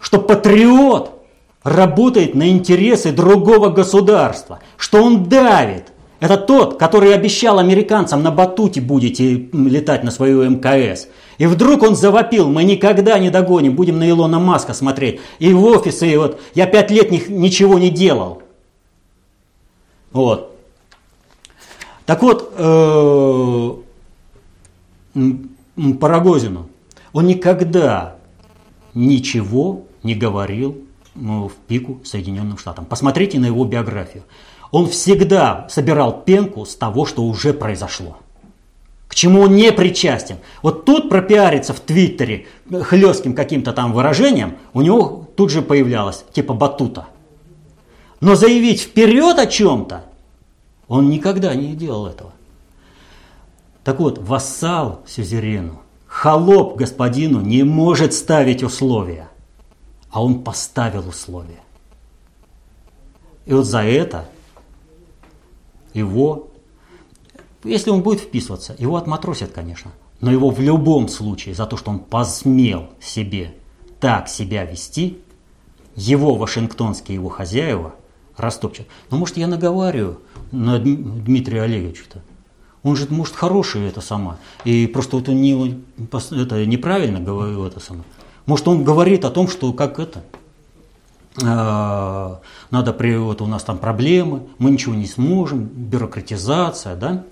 что патриот работает на интересы другого государства, что он давит – это тот, который обещал американцам на батуте будете летать на свою МКС. И вдруг он завопил, мы никогда не догоним, будем на Илона Маска смотреть. И в офисы, и вот я пять лет ничего не делал. Вот. Так вот, э, Парагозину, он никогда ничего не говорил ну, в пику Соединенным Штатам. Посмотрите на его биографию. Он всегда собирал пенку с того, что уже произошло. К чему он не причастен. Вот тут пропиариться в Твиттере хлестким каким-то там выражением, у него тут же появлялось, типа батута. Но заявить вперед о чем-то, он никогда не делал этого. Так вот, вассал сюзерену, холоп господину не может ставить условия, а он поставил условия. И вот за это его, если он будет вписываться, его отматросят, конечно, но его в любом случае за то, что он посмел себе так себя вести, его вашингтонские его хозяева растопчат. Но может я наговариваю на Дмитрия Олеговича-то? Он же, может, хороший это сама. И просто вот он не, это неправильно говорил это сама. Может, он говорит о том, что как это, а, надо, при, вот у нас там проблемы, мы ничего не сможем, бюрократизация, да.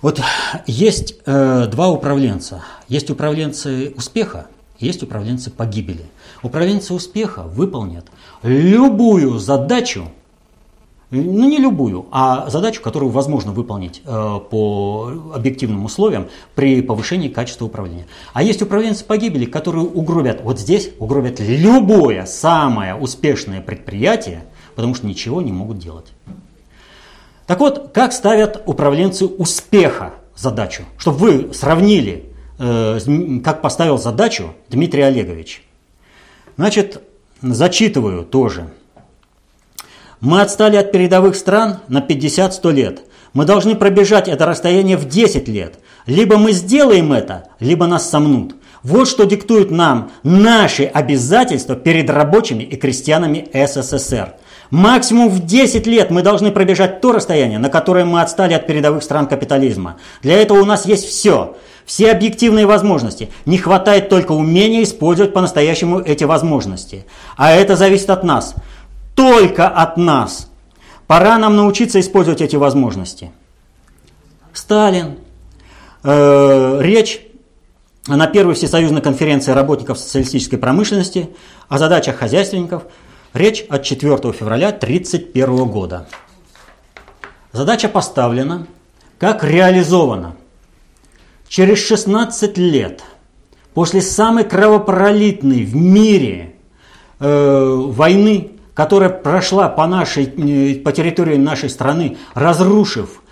Вот есть э, два управленца. Есть управленцы успеха, есть управленцы погибели. Управленцы успеха выполнят любую задачу, ну не любую, а задачу, которую возможно выполнить э, по объективным условиям при повышении качества управления. А есть управленцы погибели, которые угробят, вот здесь угробят любое самое успешное предприятие, потому что ничего не могут делать. Так вот, как ставят управленцы успеха задачу? Чтобы вы сравнили, э, как поставил задачу Дмитрий Олегович. Значит, зачитываю тоже – мы отстали от передовых стран на 50-100 лет. Мы должны пробежать это расстояние в 10 лет. Либо мы сделаем это, либо нас сомнут. Вот что диктует нам наши обязательства перед рабочими и крестьянами СССР. Максимум в 10 лет мы должны пробежать то расстояние, на которое мы отстали от передовых стран капитализма. Для этого у нас есть все. Все объективные возможности. Не хватает только умения использовать по-настоящему эти возможности. А это зависит от нас только от нас. Пора нам научиться использовать эти возможности. Сталин. Э, речь на первой всесоюзной конференции работников социалистической промышленности о задачах хозяйственников. Речь от 4 февраля 1931 года. Задача поставлена, как реализована. Через 16 лет после самой кровопролитной в мире э, войны которая прошла по, нашей, э, по территории нашей страны, разрушив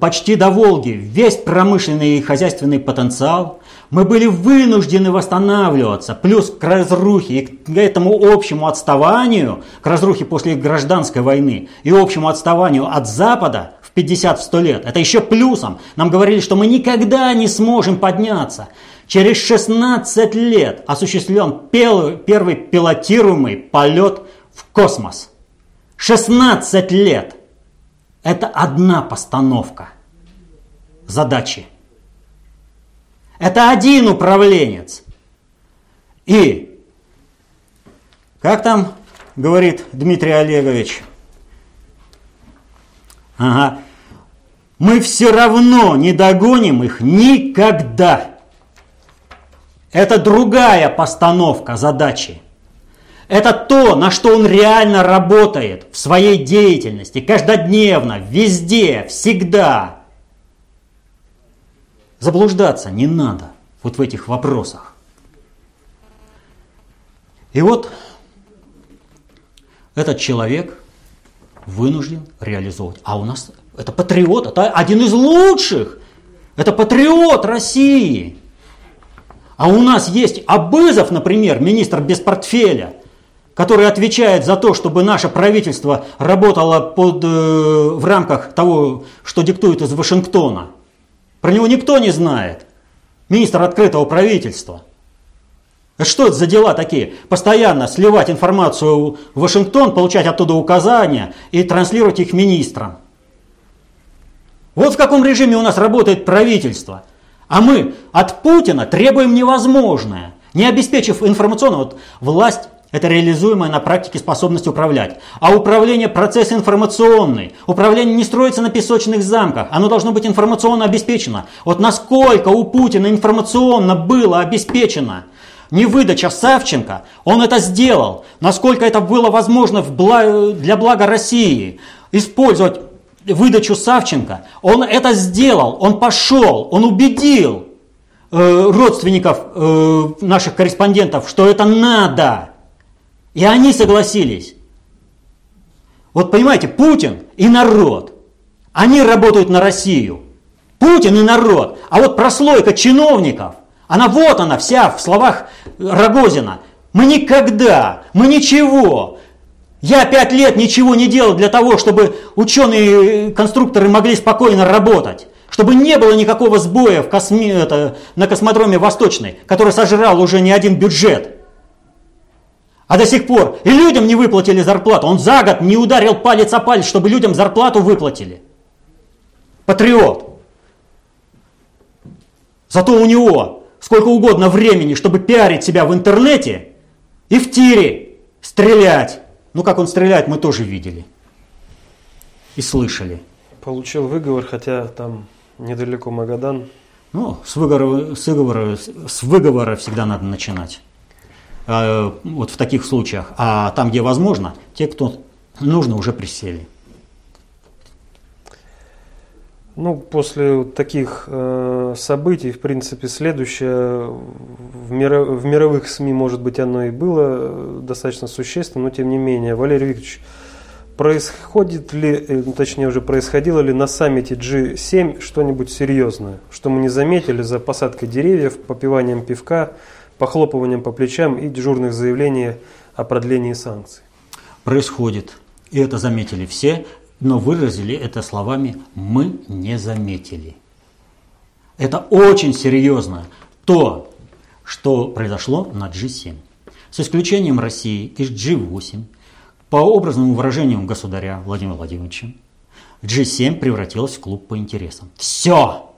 почти до Волги весь промышленный и хозяйственный потенциал, Мы были вынуждены восстанавливаться, плюс к разрухе и к этому общему отставанию, к разрухе после гражданской войны и общему отставанию от Запада в 50-100 лет, это еще плюсом. Нам говорили, что мы никогда не сможем подняться. Через 16 лет осуществлен первый пилотируемый полет в космос. 16 лет. Это одна постановка задачи. Это один управленец. И, как там говорит Дмитрий Олегович, ага, мы все равно не догоним их никогда. Это другая постановка задачи. Это то, на что он реально работает в своей деятельности, каждодневно, везде, всегда. Заблуждаться не надо вот в этих вопросах. И вот этот человек вынужден реализовывать. А у нас это патриот, это один из лучших. Это патриот России. А у нас есть Абызов, например, министр без портфеля, который отвечает за то, чтобы наше правительство работало под, э, в рамках того, что диктует из Вашингтона – про него никто не знает. Министр открытого правительства. Что это за дела такие? Постоянно сливать информацию в Вашингтон, получать оттуда указания и транслировать их министрам. Вот в каком режиме у нас работает правительство. А мы от Путина требуем невозможное. Не обеспечив информационно, вот власть это реализуемая на практике способность управлять. А управление – процесс информационный. Управление не строится на песочных замках. Оно должно быть информационно обеспечено. Вот насколько у Путина информационно было обеспечено не выдача Савченко, он это сделал. Насколько это было возможно для блага России. Использовать выдачу Савченко, он это сделал, он пошел, он убедил э, родственников э, наших корреспондентов, что это надо. И они согласились. Вот понимаете, Путин и народ, они работают на Россию. Путин и народ. А вот прослойка чиновников, она вот она вся в словах Рогозина. Мы никогда, мы ничего. Я пять лет ничего не делал для того, чтобы ученые-конструкторы могли спокойно работать. Чтобы не было никакого сбоя в косми, это, на космодроме Восточный, который сожрал уже не один бюджет. А до сих пор и людям не выплатили зарплату. Он за год не ударил палец о палец, чтобы людям зарплату выплатили. Патриот. Зато у него сколько угодно времени, чтобы пиарить себя в интернете и в тире стрелять. Ну, как он стреляет, мы тоже видели и слышали. Получил выговор, хотя там недалеко Магадан. Ну, с выговора, с выговора, с выговора всегда надо начинать. А, вот в таких случаях. А там, где возможно, те, кто нужно, уже присели. Ну, после таких э, событий, в принципе, следующее в, миро, в мировых СМИ, может быть, оно и было э, достаточно существенно, но тем не менее, Валерий Викторович, происходит ли, э, ну, точнее уже происходило ли на саммите G7 что-нибудь серьезное, что мы не заметили за посадкой деревьев, попиванием пивка, похлопыванием по плечам и дежурных заявлений о продлении санкций. Происходит. И это заметили все, но выразили это словами «мы не заметили». Это очень серьезно. То, что произошло на G7. С исключением России из G8, по образному выражению государя Владимира Владимировича, G7 превратилась в клуб по интересам. Все!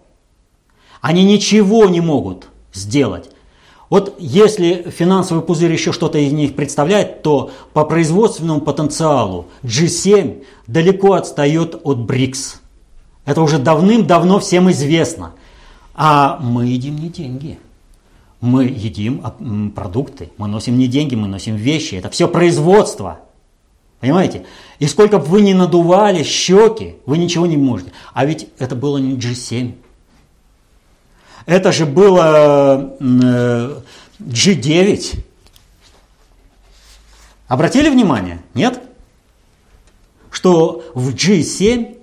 Они ничего не могут сделать. Вот если финансовый пузырь еще что-то из них представляет, то по производственному потенциалу G7 далеко отстает от БРИКС. Это уже давным-давно всем известно. А мы едим не деньги. Мы едим а, продукты. Мы носим не деньги, мы носим вещи. Это все производство. Понимаете? И сколько бы вы ни надували щеки, вы ничего не можете. А ведь это было не G7. Это же было G9. Обратили внимание? Нет? Что в G7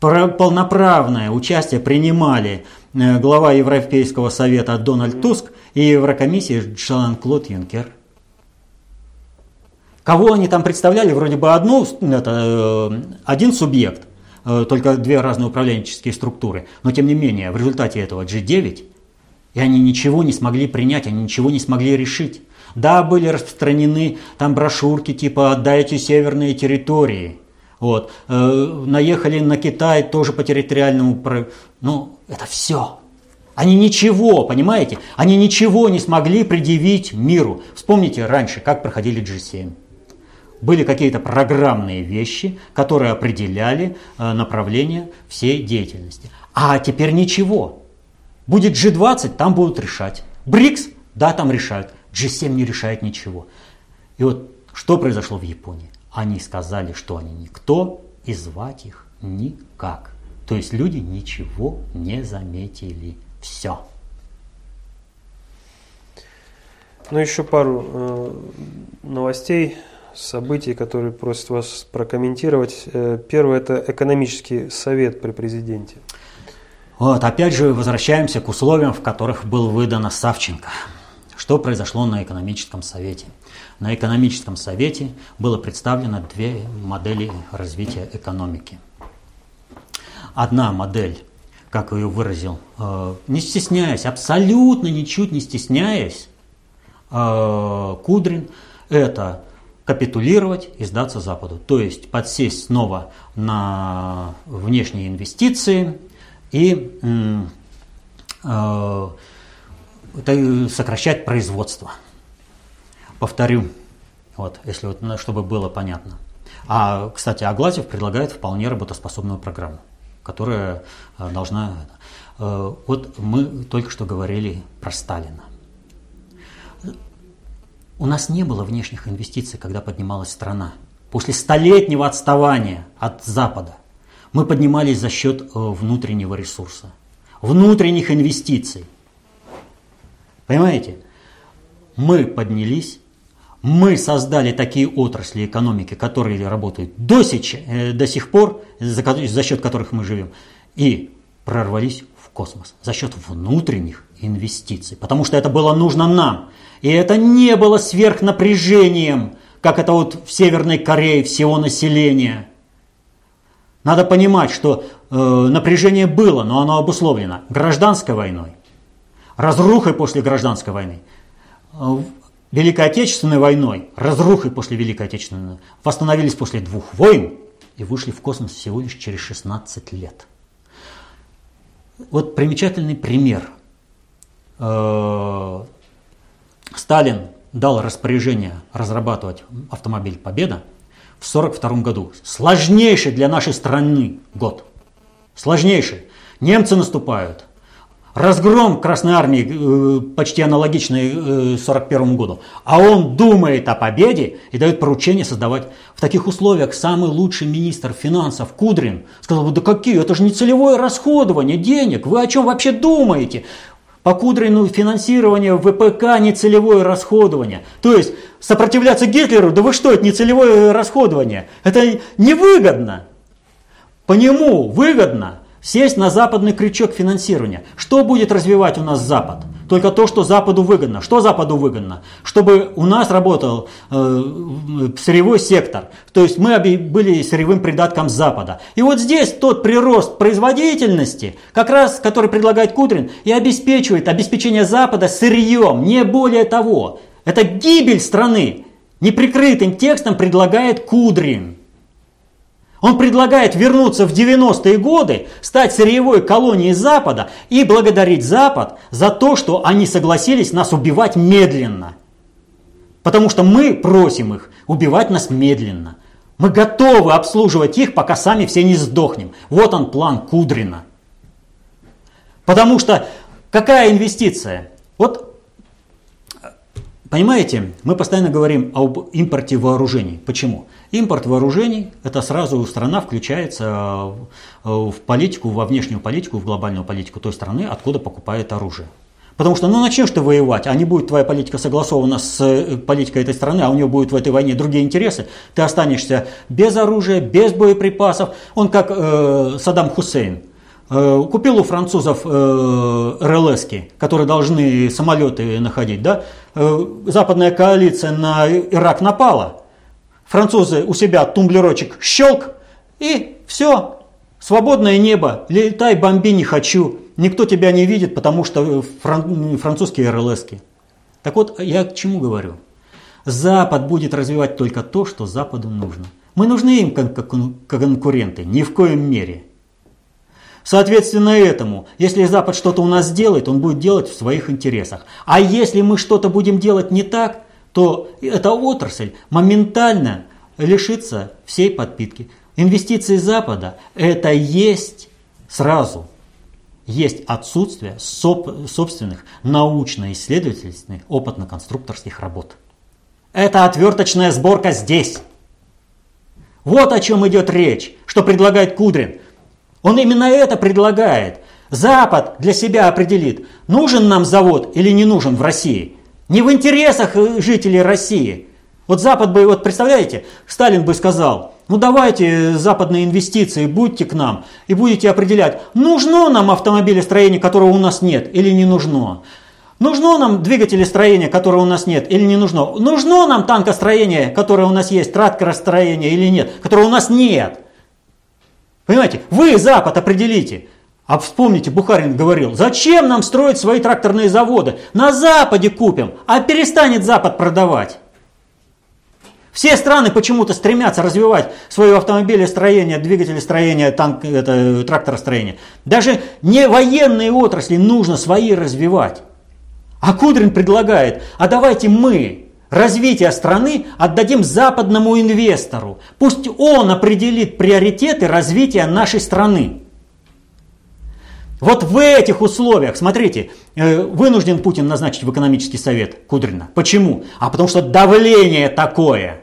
полноправное участие принимали э, глава Европейского совета Дональд Туск и Еврокомиссии Жан-Клод Юнкер. Кого они там представляли? Вроде бы одну, это, э, один субъект, э, только две разные управленческие структуры. Но тем не менее, в результате этого G9, и они ничего не смогли принять, они ничего не смогли решить. Да, были распространены там брошюрки типа «Отдайте северные территории». Вот. Э, наехали на Китай тоже по территориальному... Ну, это все. Они ничего, понимаете? Они ничего не смогли предъявить миру. Вспомните раньше, как проходили G7. Были какие-то программные вещи, которые определяли э, направление всей деятельности. А теперь ничего. Будет G20, там будут решать. БРИКС, да, там решают. G7 не решает ничего. И вот что произошло в Японии? Они сказали, что они никто, и звать их никак. То есть люди ничего не заметили. Все. Ну, еще пару э, новостей, событий, которые просят вас прокомментировать. Э, первое – это экономический совет при президенте. Вот, опять же, возвращаемся к условиям, в которых был выдано Савченко. Что произошло на экономическом совете? На экономическом совете было представлено две модели развития экономики. Одна модель, как ее выразил, э, не стесняясь, абсолютно ничуть не стесняясь, э, Кудрин, это капитулировать и сдаться Западу. То есть подсесть снова на внешние инвестиции и э, сокращать производство. Повторю, вот, если вот, ну, чтобы было понятно. А, кстати, Аглазев предлагает вполне работоспособную программу, которая э, должна... Э, вот мы только что говорили про Сталина. У нас не было внешних инвестиций, когда поднималась страна. После столетнего отставания от Запада мы поднимались за счет э, внутреннего ресурса, внутренних инвестиций. Понимаете? Мы поднялись мы создали такие отрасли экономики, которые работают до, сих, э, до сих пор, за, за счет которых мы живем, и прорвались в космос за счет внутренних инвестиций, потому что это было нужно нам. И это не было сверхнапряжением, как это вот в Северной Корее всего населения. Надо понимать, что э, напряжение было, но оно обусловлено гражданской войной, разрухой после гражданской войны, э, Великой Отечественной войной, разрухой после Великой Отечественной войны, восстановились после двух войн и вышли в космос всего лишь через 16 лет. Вот примечательный пример. Э, Сталин дал распоряжение разрабатывать автомобиль «Победа» в 1942 году. Сложнейший для нашей страны год. Сложнейший. Немцы наступают, Разгром Красной Армии э, почти аналогичный 1941 э, году. А он думает о победе и дает поручение создавать в таких условиях самый лучший министр финансов Кудрин. Сказал, да какие, это же не целевое расходование денег, вы о чем вообще думаете? По Кудрину финансирование ВПК не целевое расходование. То есть сопротивляться Гитлеру, да вы что, это не целевое расходование. Это невыгодно. По нему выгодно Сесть на западный крючок финансирования. Что будет развивать у нас Запад? Только то, что Западу выгодно. Что Западу выгодно? Чтобы у нас работал э, сырьевой сектор. То есть мы были сырьевым придатком Запада. И вот здесь тот прирост производительности, как раз который предлагает Кудрин, и обеспечивает обеспечение Запада сырьем. Не более того. Это гибель страны. Неприкрытым текстом предлагает Кудрин. Он предлагает вернуться в 90-е годы, стать сырьевой колонией Запада и благодарить Запад за то, что они согласились нас убивать медленно. Потому что мы просим их убивать нас медленно. Мы готовы обслуживать их, пока сами все не сдохнем. Вот он план Кудрина. Потому что какая инвестиция? Вот, понимаете, мы постоянно говорим об импорте вооружений. Почему? Импорт вооружений – это сразу страна включается э, в политику, во внешнюю политику, в глобальную политику той страны, откуда покупает оружие. Потому что, ну, начнешь ты воевать, а не будет твоя политика согласована с э, политикой этой страны, а у нее будут в этой войне другие интересы, ты останешься без оружия, без боеприпасов. Он как э, Саддам Хусейн. Э, купил у французов э, РЛСки, которые должны самолеты находить. Да? Э, западная коалиция на Ирак напала. Французы у себя тумблерочек щелк, и все, свободное небо, летай, бомби не хочу. Никто тебя не видит, потому что фран, французские РЛСки. Так вот, я к чему говорю? Запад будет развивать только то, что Западу нужно. Мы нужны им как конкуренты, ни в коем мере. Соответственно этому, если Запад что-то у нас делает, он будет делать в своих интересах. А если мы что-то будем делать не так, то эта отрасль моментально лишится всей подпитки. Инвестиции Запада – это есть сразу – есть отсутствие собственных научно-исследовательских опытно-конструкторских работ. Это отверточная сборка здесь. Вот о чем идет речь, что предлагает Кудрин. Он именно это предлагает. Запад для себя определит, нужен нам завод или не нужен в России. Не в интересах э, жителей России. Вот Запад бы, вот представляете, Сталин бы сказал, ну давайте западные инвестиции, будьте к нам и будете определять, нужно нам автомобилестроение, которого у нас нет, или не нужно. Нужно нам двигателестроение, которого у нас нет, или не нужно. Нужно нам танкостроение, которое у нас есть, тракторостроение или нет, которого у нас нет. Понимаете, вы, Запад, определите. А вспомните, Бухарин говорил, зачем нам строить свои тракторные заводы? На Западе купим, а перестанет Запад продавать. Все страны почему-то стремятся развивать свое автомобилестроение, двигателестроение, танк, это, тракторостроение. Даже не военные отрасли нужно свои развивать. А Кудрин предлагает, а давайте мы развитие страны отдадим западному инвестору. Пусть он определит приоритеты развития нашей страны. Вот в этих условиях, смотрите, э, вынужден Путин назначить в экономический совет Кудрина. Почему? А потому что давление такое.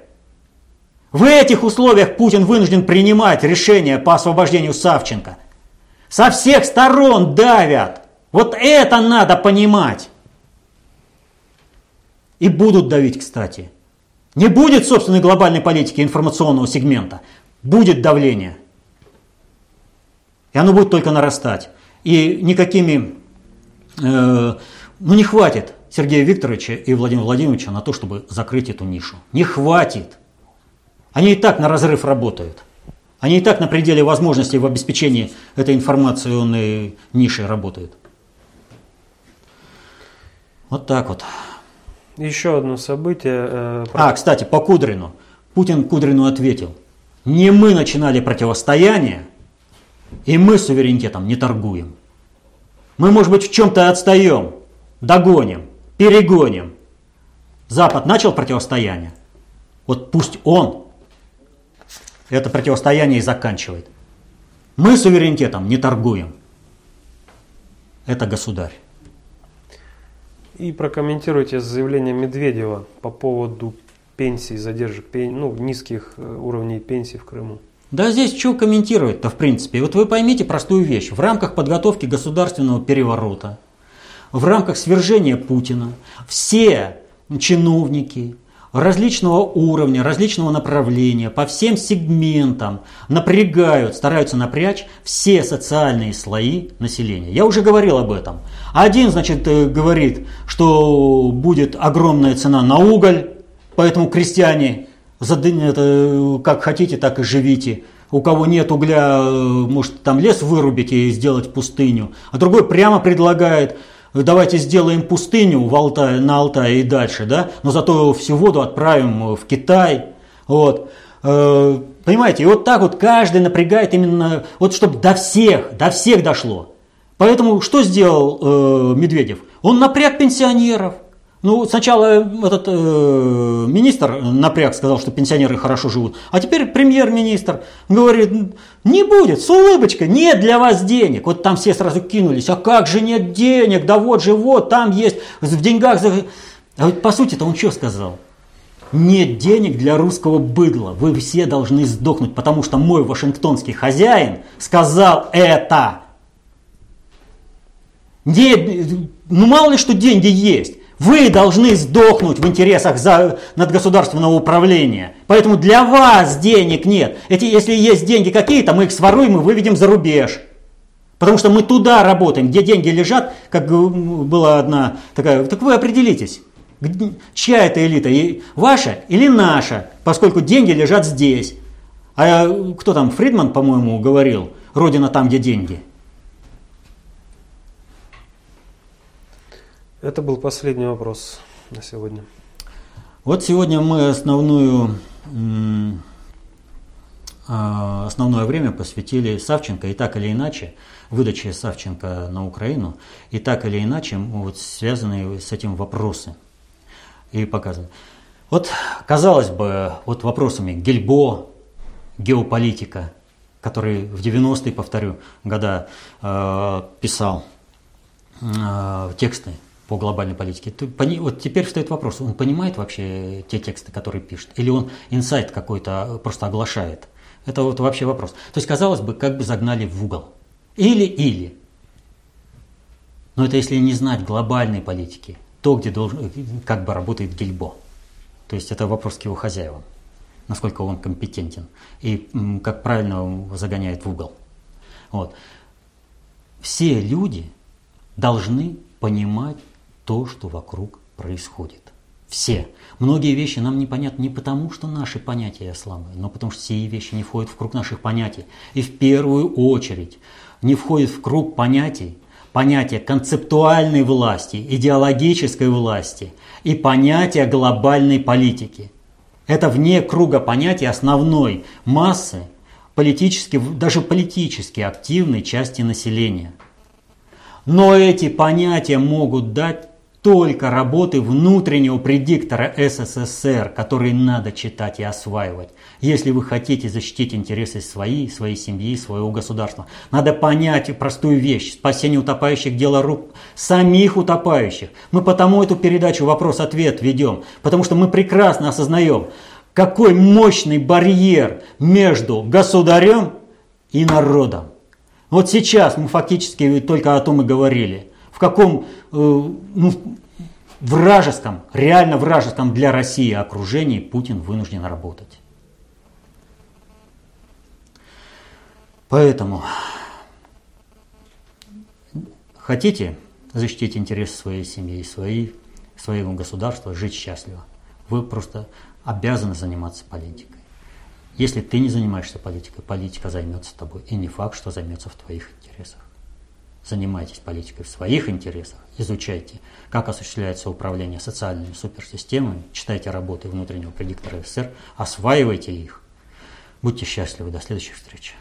В этих условиях Путин вынужден принимать решение по освобождению Савченко. Со всех сторон давят. Вот это надо понимать. И будут давить, кстати. Не будет собственной глобальной политики информационного сегмента. Будет давление. И оно будет только нарастать. И никакими... Э, ну не хватит Сергея Викторовича и Владимира Владимировича на то, чтобы закрыть эту нишу. Не хватит. Они и так на разрыв работают. Они и так на пределе возможностей в обеспечении этой информационной ниши работают. Вот так вот. Еще одно событие. Э, про... А, кстати, по Кудрину. Путин Кудрину ответил. Не мы начинали противостояние, и мы суверенитетом не торгуем. Мы, может быть, в чем-то отстаем, догоним, перегоним. Запад начал противостояние. Вот пусть он это противостояние и заканчивает. Мы суверенитетом не торгуем. Это государь. И прокомментируйте заявление Медведева по поводу пенсий, задержек, ну, низких э, уровней пенсий в Крыму. Да здесь что комментировать-то в принципе? Вот вы поймите простую вещь. В рамках подготовки государственного переворота, в рамках свержения Путина, все чиновники, различного уровня, различного направления, по всем сегментам напрягают, стараются напрячь все социальные слои населения. Я уже говорил об этом. Один, значит, э, говорит, что будет огромная цена на уголь, поэтому крестьяне, как хотите, так и живите. У кого нет угля, э, может там лес вырубить и сделать пустыню. А другой прямо предлагает – давайте сделаем пустыню в Алтай, на Алтае и дальше, да, но зато всю воду отправим в Китай, вот. Э, понимаете, и вот так вот каждый напрягает именно, вот чтобы до всех, до всех дошло. Поэтому что сделал э, Медведев? Он напряг пенсионеров – ну, сначала этот э, министр напряг, сказал, что пенсионеры хорошо живут, а теперь премьер-министр говорит, не будет, с улыбочкой, нет для вас денег. Вот там все сразу кинулись, а как же нет денег, да вот же вот, там есть, в деньгах... А вот по сути-то он что сказал? Нет денег для русского быдла, вы все должны сдохнуть, потому что мой вашингтонский хозяин сказал это. Нет, ну мало ли что деньги есть. Вы должны сдохнуть в интересах за, надгосударственного управления. Поэтому для вас денег нет. Эти, если есть деньги какие-то, мы их своруем и выведем за рубеж. Потому что мы туда работаем, где деньги лежат, как была одна такая, так вы определитесь, чья это элита, ваша или наша, поскольку деньги лежат здесь. А кто там, Фридман, по-моему, говорил, родина там, где деньги. Это был последний вопрос на сегодня. Вот сегодня мы основную, а, основное время посвятили Савченко, и так или иначе, выдаче Савченко на Украину, и так или иначе вот, связанные с этим вопросы. И показаны. Вот, казалось бы, вот вопросами Гельбо, геополитика, который в 90-е, повторю, года э, писал э, тексты по глобальной политике. Вот теперь встает вопрос, он понимает вообще те тексты, которые пишет, или он инсайт какой-то просто оглашает? Это вот вообще вопрос. То есть, казалось бы, как бы загнали в угол. Или-или. Но это если не знать глобальной политики, то, где должен, как бы работает Гильбо. То есть это вопрос к его хозяевам, насколько он компетентен и как правильно его загоняет в угол. Вот. Все люди должны понимать то, что вокруг происходит. Все. Многие вещи нам непонятны не потому, что наши понятия слабые, но потому что все вещи не входят в круг наших понятий. И в первую очередь не входит в круг понятий понятие концептуальной власти, идеологической власти и понятие глобальной политики. Это вне круга понятий основной массы политически, даже политически активной части населения. Но эти понятия могут дать только работы внутреннего предиктора СССР, который надо читать и осваивать, если вы хотите защитить интересы своей, своей семьи, своего государства. Надо понять простую вещь. Спасение утопающих – дело рук самих утопающих. Мы потому эту передачу «Вопрос-ответ» ведем, потому что мы прекрасно осознаем, какой мощный барьер между государем и народом. Вот сейчас мы фактически только о том и говорили – в каком э, ну, вражеском, реально вражеском для России окружении Путин вынужден работать. Поэтому хотите защитить интересы своей семьи, своей, своего государства, жить счастливо, вы просто обязаны заниматься политикой. Если ты не занимаешься политикой, политика займется тобой. И не факт, что займется в твоих интересах. Занимайтесь политикой в своих интересах, изучайте, как осуществляется управление социальными суперсистемами, читайте работы внутреннего предиктора СССР, осваивайте их. Будьте счастливы, до следующих встреч.